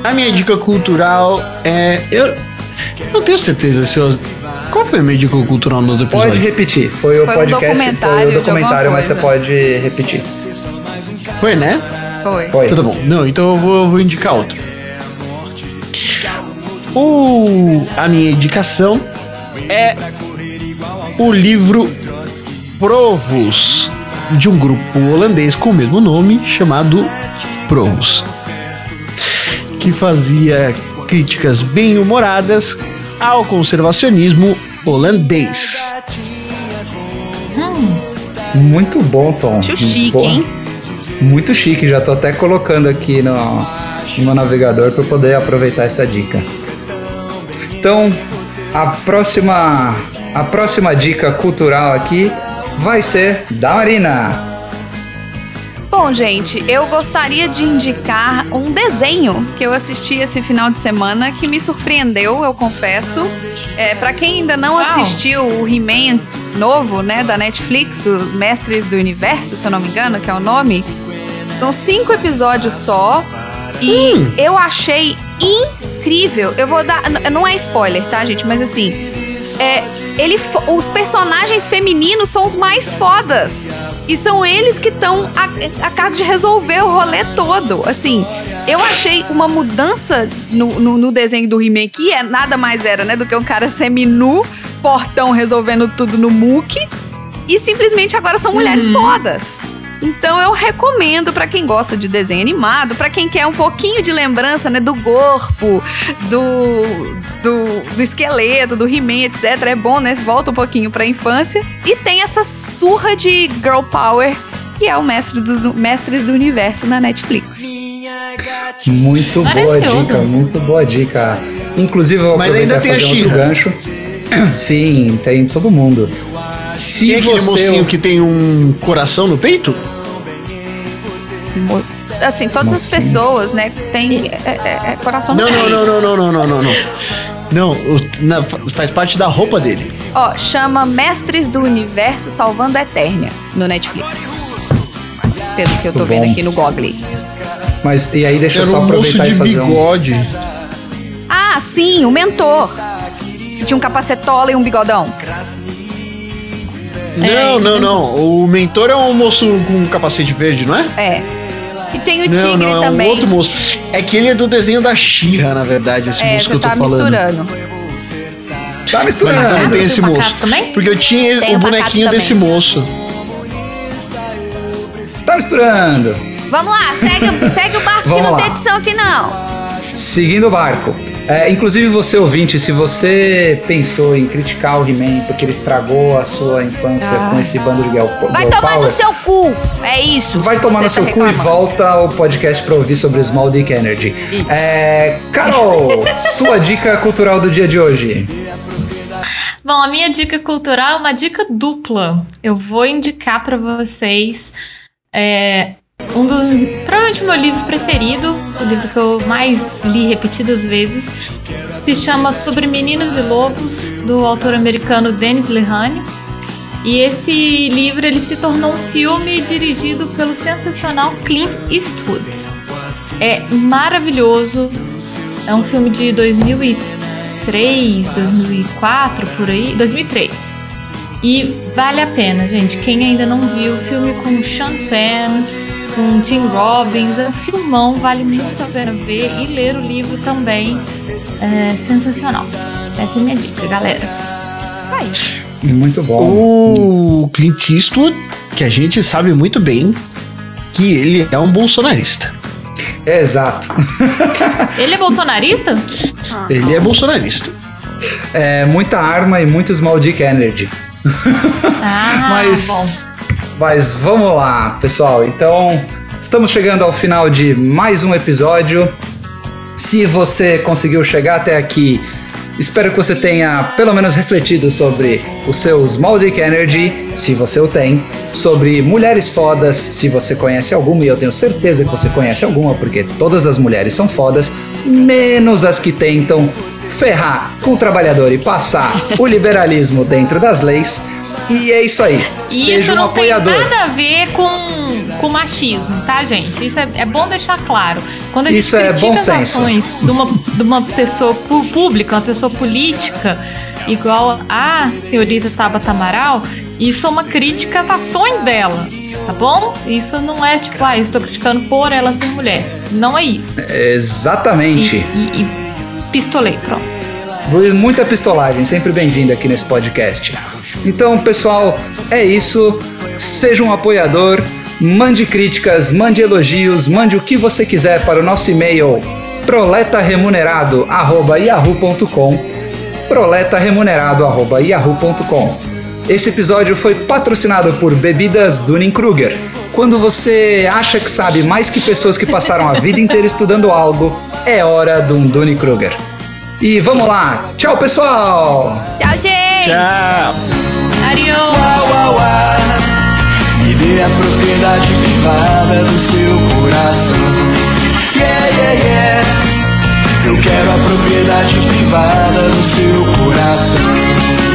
A minha dica cultural é. Eu não tenho certeza se eu. Qual foi a minha dica cultural no outro episódio? Pode repetir. Foi o Foi um podcast, documentário foi o documentário, mas você pode repetir. Foi, né? Foi. Foi. Tudo bom. Não, então eu vou, eu vou indicar outro. O, a minha indicação é o livro Provos, de um grupo holandês com o mesmo nome, chamado Provos, que fazia críticas bem humoradas ao conservacionismo holandês. Muito bom, Tom. Acho chique, Boa. hein? Muito chique, já tô até colocando aqui no, no meu navegador para poder aproveitar essa dica. Então, a próxima a próxima dica cultural aqui vai ser da Marina. Bom, gente, eu gostaria de indicar um desenho que eu assisti esse final de semana que me surpreendeu, eu confesso. É, para quem ainda não assistiu o He-Man novo, né, da Netflix, o Mestres do Universo, se eu não me engano, que é o nome, são cinco episódios só e eu achei incrível. Eu vou dar, não é spoiler, tá, gente? Mas assim, é, ele, os personagens femininos são os mais fodas. E são eles que estão a, a cargo de resolver o rolê todo. Assim, eu achei uma mudança no, no, no desenho do He-Man, que é, nada mais era, né, do que um cara seminu, portão resolvendo tudo no muque. E simplesmente agora são mulheres fodas. Então eu recomendo pra quem gosta de desenho animado, pra quem quer um pouquinho de lembrança, né, do corpo, do, do, do esqueleto, do He-Man, etc. É bom, né? Volta um pouquinho pra infância. E tem essa surra de girl power, que é o Mestre dos, Mestres do Universo na Netflix. Muito boa dica, muito boa dica. Inclusive, eu vou Mas ainda tem a gancho. Sim, tem todo mundo. Se Tem aquele você mocinho que tem um coração no peito? Assim, todas as pessoas, né, tem é, é- é coração Não, não, não, não, não, não, não, não, não. Na- faz parte da roupa dele. Ó, chama Mestres do Universo Salvando a Eternia no Netflix. Pelo que eu tô Muito vendo bom. aqui no Google. Mas e aí deixa eu só um aproveitar de e fazer um bigode. Ah, sim, o mentor. Que tinha um capacetola e um bigodão. Não, isso não, não. O mentor é um moço com um capacete verde, não é? É. E tem o não, tigre não, é um também. outro moço. É que ele é do desenho da Xirra, na verdade, esse é, moço que eu tô tá falando. misturando. Tá Mas então não misturando. tem esse Tem o moço. também? Porque eu tinha Tem o bonequinho também. desse moço. Tá misturando. Vamos lá, segue, o- segue o barco que Vamos não lá. tem edição aqui não. Seguindo o barco. É, inclusive você ouvinte, se você pensou em criticar o He-Man porque ele estragou a sua infância com esse bando de Girl, Vai Girl tomar Power, no seu cu! É isso. Vai tomar no seu tá cu e volta ao podcast pra ouvir sobre o Small Dick Energy. É, Carol, sua dica cultural do dia de hoje. Bom, a minha dica cultural é uma dica dupla. Eu vou indicar pra vocês é, um dos. Provavelmente meu livro preferido, o livro que eu mais li repetidas vezes. Se chama Sobre Meninos e Lobos, do autor americano Dennis Lehane. E esse livro ele se tornou um filme dirigido pelo sensacional Clint Eastwood. É maravilhoso. É um filme de 2003, 2004, por aí. 2003. E vale a pena, gente. Quem ainda não viu, filme com Sean Penn, com Tim Robbins, é um filmão, vale muito a pena ver e ler o livro também. É sensacional. Essa é a minha dica, galera. Vai. Muito bom. O Clint Eastwood, que a gente sabe muito bem que ele é um bolsonarista. Exato. Ele é bolsonarista? Ele é bolsonarista. É, muita arma e muito Small Dick Energy. Ah, mas, bom. Mas vamos lá, pessoal. Então, estamos chegando ao final de mais um episódio. Se você conseguiu chegar até aqui, espero que você tenha pelo menos refletido sobre o seu Small Dick Energy, se você o tem, sobre mulheres fodas, se você conhece alguma, e eu tenho certeza que você conhece alguma, porque todas as mulheres são fodas, menos as que tentam ferrar com o trabalhador e passar o liberalismo dentro das leis. E é isso aí. E Seja isso um não apoiador. tem nada a ver com, com machismo, tá, gente? Isso é, é bom deixar claro. Quando a gente Isso é critica bom as senso. ações de uma, de uma pessoa pública, uma pessoa política, igual a senhorita Tabata Amaral, isso é uma crítica às ações dela, tá bom? Isso não é tipo, ah, estou criticando por ela ser mulher. Não é isso. E, Exatamente. e, e pistolei, pronto. Luiz, Muita pistolagem, sempre bem-vindo aqui nesse podcast. Então, pessoal, é isso. Seja um apoiador, mande críticas, mande elogios, mande o que você quiser para o nosso e-mail proletaremunerado@yahoo.com. proletaremunerado@yahoo.com. Esse episódio foi patrocinado por Bebidas Dunning-Kruger. Quando você acha que sabe mais que pessoas que passaram a vida inteira estudando algo, é hora de um Dunning-Kruger. E vamos lá. Tchau, pessoal! Tchau, gente! gente. Tchau. Uau, uau, uau. Me dê a propriedade privada do seu coração. Yeah, yeah, yeah. Eu quero a propriedade privada do seu coração.